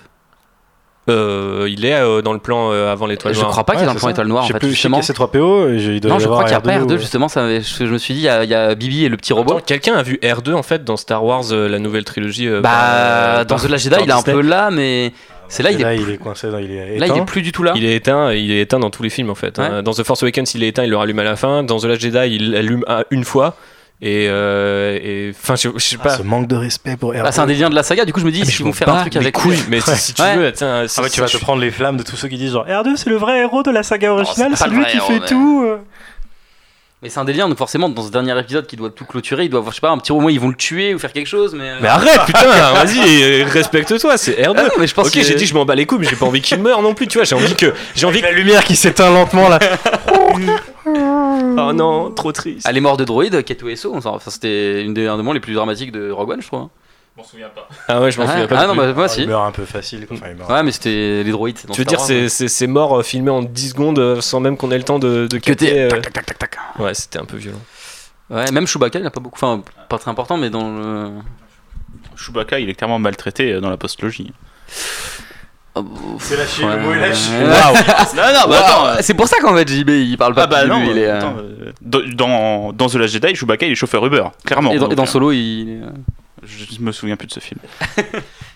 Euh, il est euh, dans le plan euh, avant l'étoile Je noire. crois pas qu'il est dans le plan étoile noire, en Je sais fait, plus, je justement. y a C3PO et doit Non, y je crois qu'il n'y a pas R2, ou- justement, ça, je, je me suis dit, il y, a, il y a Bibi et le petit robot. Quelqu'un a vu R2 en fait dans Star Wars, euh, la nouvelle trilogie. euh, Bah, par- dans The Last Jedi, il est un peu là, mais c'est là, il est, il est coincé, dans- il est là, il est éteint. plus du tout là. Il est éteint, il est éteint dans tous les films en fait. Ouais. hein. Dans The Force Awakens, il est éteint, il le rallume à la fin. Dans The Last Jedi, il l'allume à- une fois. Et, euh, et- enfin, je, je sais Ah, pas. ce manque de respect pour R2. Ah, c'est un des liens de la saga, du coup, je me dis, Ah, je vont faire un truc les avec. couilles. Mais si, si tu Ouais. veux, tiens, Ah ouais, tu vas te prendre les flammes de tous ceux qui disent genre R2 c'est le vrai héros de la saga originale, c'est lui qui fait mais- tout. euh. Mais c'est un délire, donc forcément, dans ce dernier épisode qui doit tout clôturer, il doit avoir, je sais pas, un petit moment, ils vont le tuer ou faire quelque chose, mais. euh, Mais arrête, putain, vas-y, respecte-toi, c'est R2. Ah non, mais je pense ok, que- j'ai dit je m'en bats les couilles, mais j'ai pas envie qu'il meure non plus, tu vois. J'ai envie que, j'ai envie. que- La lumière qui s'éteint lentement là. Oh non, trop triste. Ah, les morts de droïdes, Keto et So, on s'en- enfin, c'était une des, un des moments les plus dramatiques de Rogue One, je trouve. hein. Je m'en souviens pas. Ah ouais, je m'en Ah, souviens pas. ah non plus. bah moi Il si. meurt un peu facile. quoi. Enfin, il meurt. Ouais, mais c'était les droïdes. Tu veux dire, c'est, hein. c'est, mort euh, filmé en 10 secondes euh, sans même qu'on ait le temps de, de capter, euh, tac, tac, tac, tac, tac. Ouais, c'était un peu violent. Ouais, même Chewbacca, il a pas beaucoup. Enfin, pas très important, mais dans le. Chewbacca, il est clairement maltraité dans la postlogie. C'est lâché, ouais. le mot est lâché. Ouais. non, non, bah attends. Waouh, C'est pour ça qu'en fait, JB, il parle pas Ah bah non, début, il est, euh, attends, euh, dans, dans The Last Jedi, Chewbacca il est chauffeur Uber, clairement. Et dans, et dans euh, Solo, il. est, euh, Je me souviens plus de ce film.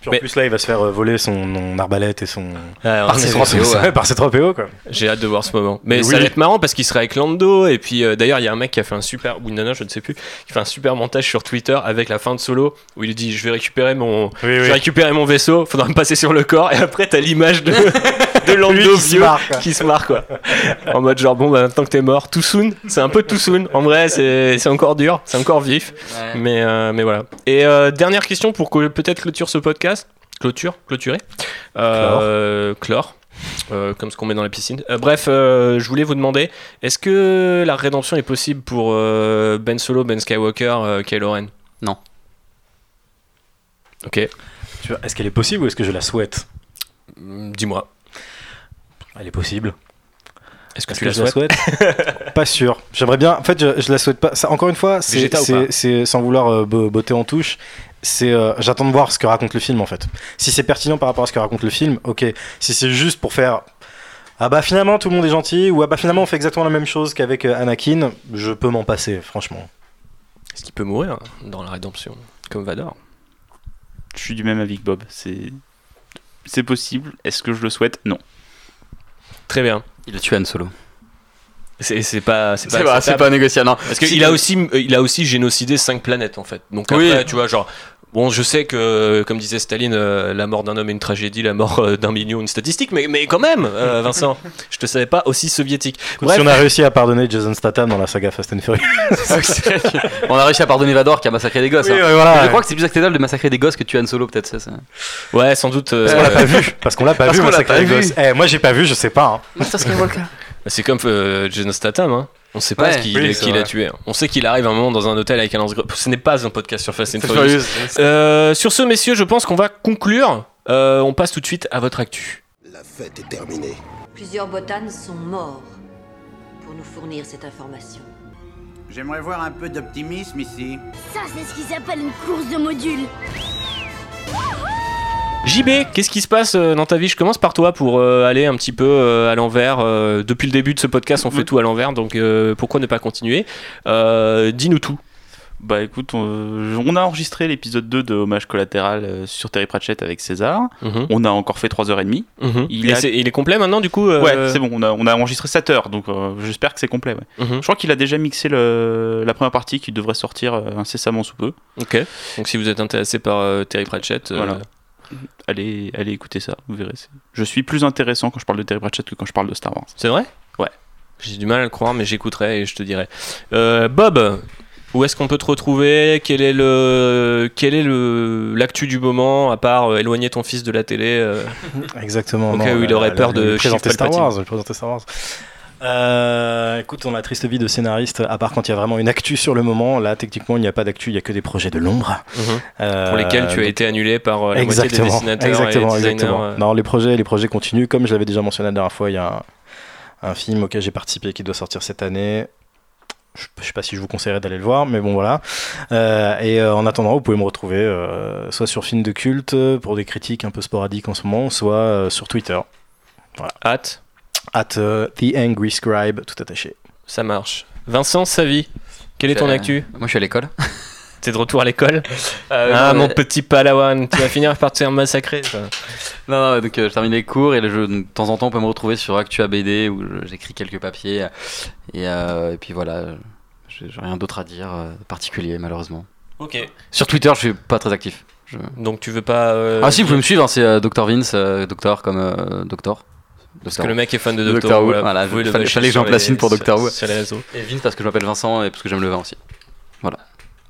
Puis Mais- en plus là, il va se faire euh, voler son, son arbalète et son. Ah, Par ses c'est 3 PO, ouais. par ses 3PO quoi. J'ai hâte de voir ce moment. Mais Oui. ça va être marrant parce qu'il sera avec Lando. Et puis euh, d'ailleurs, il y a un mec qui a fait un super. Ou une nana, je ne sais plus. Qui fait un super montage sur Twitter avec la fin de solo. Où il dit Je vais récupérer mon, Oui, je vais récupérer mon vaisseau. Faudra me passer sur le corc. Et après, t'as l'image de, de Lando Lui qui se vieux marre, quoi. qui se marre quoi. en mode genre, bon, bah maintenant que t'es mort, too soon. C'est un peu too soon. En vrai, c'est c'est encore dur. C'est encore vif. ouais. Mais, euh, mais voilà. Et euh, dernière question pour que peut-être clôture ce podcast. Clôture, clôturer. Euh, chlore. Euh, comme ce qu'on met dans la piscine. Euh, bref, euh, je voulais vous demander, est-ce que la rédemption est possible pour euh, Ben Solo, Ben Skywalker, euh, Kylo Ren? Non. Ok, Est-ce qu'elle est possible ou est-ce que je la souhaite? Mm, dis-moi. Elle est possible. Est-ce que Est-ce tu que la je la souhaites? souhaite? Pas sûr. J'aimerais bien. En fait, je, je la souhaite pas. Ça, encore une fois, c'est, sans vouloir euh, bo- botter en touche. C'est, euh, j'attends de voir ce que raconte le film en fait. Si c'est pertinent par rapport à ce que raconte le film, ok. Si c'est juste pour faire ah bah finalement tout le monde est gentil ou ah bah finalement on fait exactement la même chose qu'avec euh, Anakin, je peux m'en passer franchement. Est-ce qu'il peut mourir dans la rédemption Comme Vador? Je suis du même avis que Bob. C'est c'est possible. Est-ce que je le souhaite? Non. Très bien. Il a tué Han Solo. C'est c'est pas. C'est pas, C'est pas, pas négociable. non. Parce qu'il a aussi, il a aussi génocidé 5 planètes en fait. Donc Oui. après, tu vois, genre, bon, je sais que, comme disait Staline, euh, la mort d'un homme est une tragédie, la mort euh, d'un million une statistique, mais, mais quand même, euh, Vincent, je te savais pas aussi soviétique. Bref. si on a réussi à pardonner Jason Statham dans la saga Fast and Furious. On a réussi à pardonner Vador qui a massacré des gosses. Oui, hein. ouais, voilà, Mais je ouais. crois que c'est plus acceptable de massacrer des gosses que tuer Han Solo, peut-être. Ça, ça. Ouais, sans doute. euh, Parce qu'on l'a pas vu. Parce qu'on l'a pas Parce vu. massacrer vu. gosses. Eh, moi j'ai pas vu, je sais pas. hein. Master Skywalker. C'est comme euh, Jason Statham, hein. On sait pas Ouais. ce qu'il Oui, vrai. tué. On sait qu'il arrive un moment dans un hôtel avec un lance Ce n'est pas un podcast sur Fast and Furious. Euh, sur ce, messieurs, je pense qu'on va conclure. Euh, on passe tout de suite à votre actu. La fête est terminée. Plusieurs botanes sont morts pour nous fournir cette information. J'aimerais voir un peu d'optimisme ici. Ça, c'est ce qui s'appelle une course de modules. JB, qu'est-ce qui se passe euh, dans ta vie? Je commence par toi pour euh, aller un petit peu euh, à l'envers. Depuis le début de ce podcast, on fait tout à l'envers, donc pourquoi ne pas continuer? Euh, Dis-nous tout. Bah écoute, on, on a enregistré l'épisode 2 de Hommage collatéral sur Terry Pratchett avec César. Mhm. On a encore fait 3h30. Mhm. Il Et a- c'est- il est complet maintenant, du coup euh, Ouais, c'est bon, on a, on a enregistré 7 heures, donc euh, j'espère que c'est complet. ouais. Mhm. Je crois qu'il a déjà mixé le, la première partie qui devrait sortir incessamment sous peu. Ok. Donc si vous êtes intéressé par euh, Terry Pratchett, Voilà. Allez, allez écouter ça, vous verrez. Je suis plus intéressant quand je parle de Terry Pratchett que quand je parle de Star Wars. c'est vrai? Ouais. J'ai du mal à le croire, mais j'écouterai et je te dirai. Euh, Bob, où est-ce qu'on peut te retrouver? Quel est le quel est le l'actu du moment à part euh, éloigner ton fils de la télé euh, Exactement. Au non, cas où il aurait la- peur la- de présenter Star Wars. présenter Star Wars. Euh, écoute, on a triste vie de scénariste, à part quand il y a vraiment une actu sur le moment. Là, techniquement, il n'y a pas d'actu, il n'y a que des projets de l'ombre. Euh, pour lesquels tu as donc- été annulé par euh, la moitié des Exactement, dessinateurs exactement, et exactement. euh. Non, les projets, les projets continuent. Comme je l'avais déjà mentionné la dernière fois, il y a un, un film auquel j'ai participé qui doit sortir cette année. Je ne sais pas si je vous conseillerais d'aller le voir, mais bon voilà. Euh, et euh, en attendant, vous pouvez me retrouver euh, soit sur Film de culte pour des critiques un peu sporadiques en ce moment, soit sur Twitter, Hâte, at euh, The Angry Scribe, tout attaché. ça marche. Vincent, sa vie, quelle est ton Euh, actu? Moi, je suis à l'école. T'es de retour à l'école? Euh, Ah, non, mon petit palawan, tu vas finir par te faire massacrer. Non, non, donc euh, je termine les cours et le jeu, donc, de temps en temps, on peut me retrouver sur Actua BD où j'écris quelques papiers. Et, euh, et puis voilà, j'ai rien d'autre à dire euh, particulier, malheureusement. Ok. Sur Twitter, je suis pas très actif. Je- Donc tu veux pas. euh, Ah, si, vous pouvez me suivre, hein, c'est euh, Dr Vince, euh, Docteur comme euh, Docteur. Parce que le mec est fan de Doctor Who. Voilà, voilà, fallait- que j'en place une pour Doctor Who. Sur les réseaux. Et Vince parce que je m'appelle Vincent et parce que j'aime le vin aussi.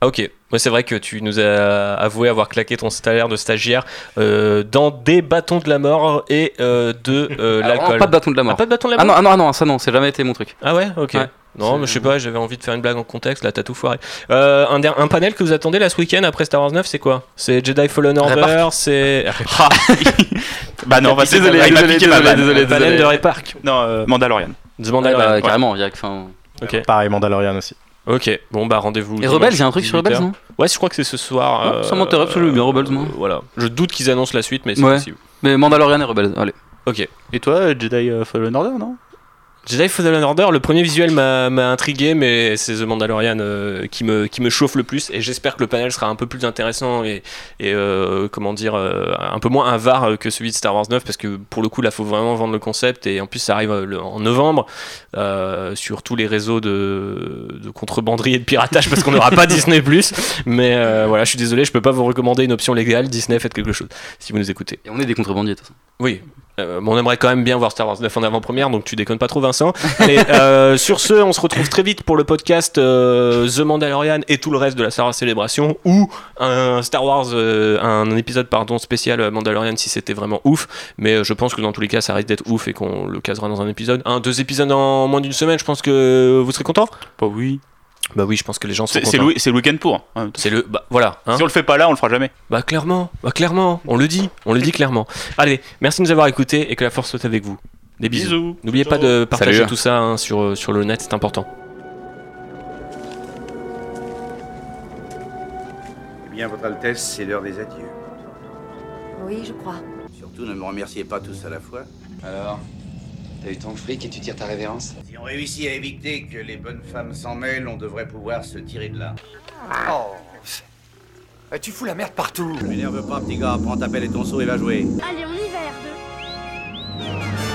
Ah ok, ouais, c'est vrai que tu nous as avoué avoir claqué ton salaire de stagiaire euh, dans des bâtons de la mort et euh, de euh, Alors, l'alcool. Pas de bâton de la mort. Ah, pas de bâton de la Ah mort non, ah non, ah non, ça non, c'est jamais été mon truc. Ah ouais, ok. Ouais. Non, mais je sais pas, j'avais envie de faire une blague en contexte, là t'as tout foiré. Euh, un, der- un panel que vous attendez là ce week-end après Star Wars 9, c'est quoi? C'est Jedi Fallen Order, c'est. Ah. bah non, bah, Désolé, il m'a désolé, piqué ma désolé, vanne. désolé, Le panel de Ray Park. Non, euh, Mandalorian. The Ouais, Mandalorian. bah, carrément, il y a que- Ok, Pareil, Mandalorian aussi. ok. Bon bah rendez-vous. Et Rebels, il y a un truc sur 18 Rebels, non? Ouais, je crois que c'est ce soir. Non, ça m'intéresse, parce que j'aime bien Rebels, moi. Voilà. Je doute qu'ils annoncent la suite, mais c'est Ouais. possible. Mais Mandalorian et Rebels, allez. Ok. Et toi, Jedi euh, Fallen Order, non? Jedi Fallen Order, le premier visuel m'a intrigué, mais c'est The Mandalorian euh, qui, me, qui me chauffe le plus. Et j'espère que le panel sera un peu plus intéressant et, et euh, comment dire, euh, un peu moins avare que celui de Star Wars 9, parce que pour le coup, là, faut vraiment vendre le concept. Et en plus, ça arrive le- en novembre sur tous les réseaux de, de contrebanderie et de piratage, parce qu'on n'aura pas Disney. Mais voilà, je suis désolé, je peux pas vous recommander une option légale. Disney, faites quelque chose si vous nous écoutez. Et on est des contrebandiers, de toute façon. Oui. Euh, on aimerait quand même bien voir Star Wars 9 en avant-première, donc tu déconnes pas trop, Vincent. Allez, euh, sur ce, on se retrouve très vite pour le podcast euh, The Mandalorian et tout le reste de la Star Wars Célébration, ou un Star Wars, euh, un épisode pardon spécial Mandalorian si c'était vraiment ouf. Mais euh, je pense que dans tous les cas, ça risque d'être ouf et qu'on le casera dans un épisode. Un, deux épisodes en moins d'une semaine, je pense que vous serez content. Bah oui. Bah oui, je pense que les gens sont C'est le, c'est le week-end pour. hein. C'est le, bah voilà. hein. Si on le fait pas là, on le fera jamais. Bah clairement, bah clairement, on le dit, on le dit clairement. Allez, merci de nous avoir écoutés et que la force soit avec vous. Des bisous. Bisous. N'oubliez pas de partager Salut. tout ça hein, sur, euh, sur le net, c'est important. Eh bien, Votre Altesse, c'est l'heure des adieux. Oui, je crois. Surtout, ne me remerciez pas tous à la fois. Alors, T'as eu ton fric et tu tires ta révérence Si on réussit à éviter que les bonnes femmes s'en mêlent, on devrait pouvoir se tirer de là. Oh Tu fous la merde partout M'énerve pas, petit gars, prends ta pelle et ton seau et va jouer. Allez, on y va, R2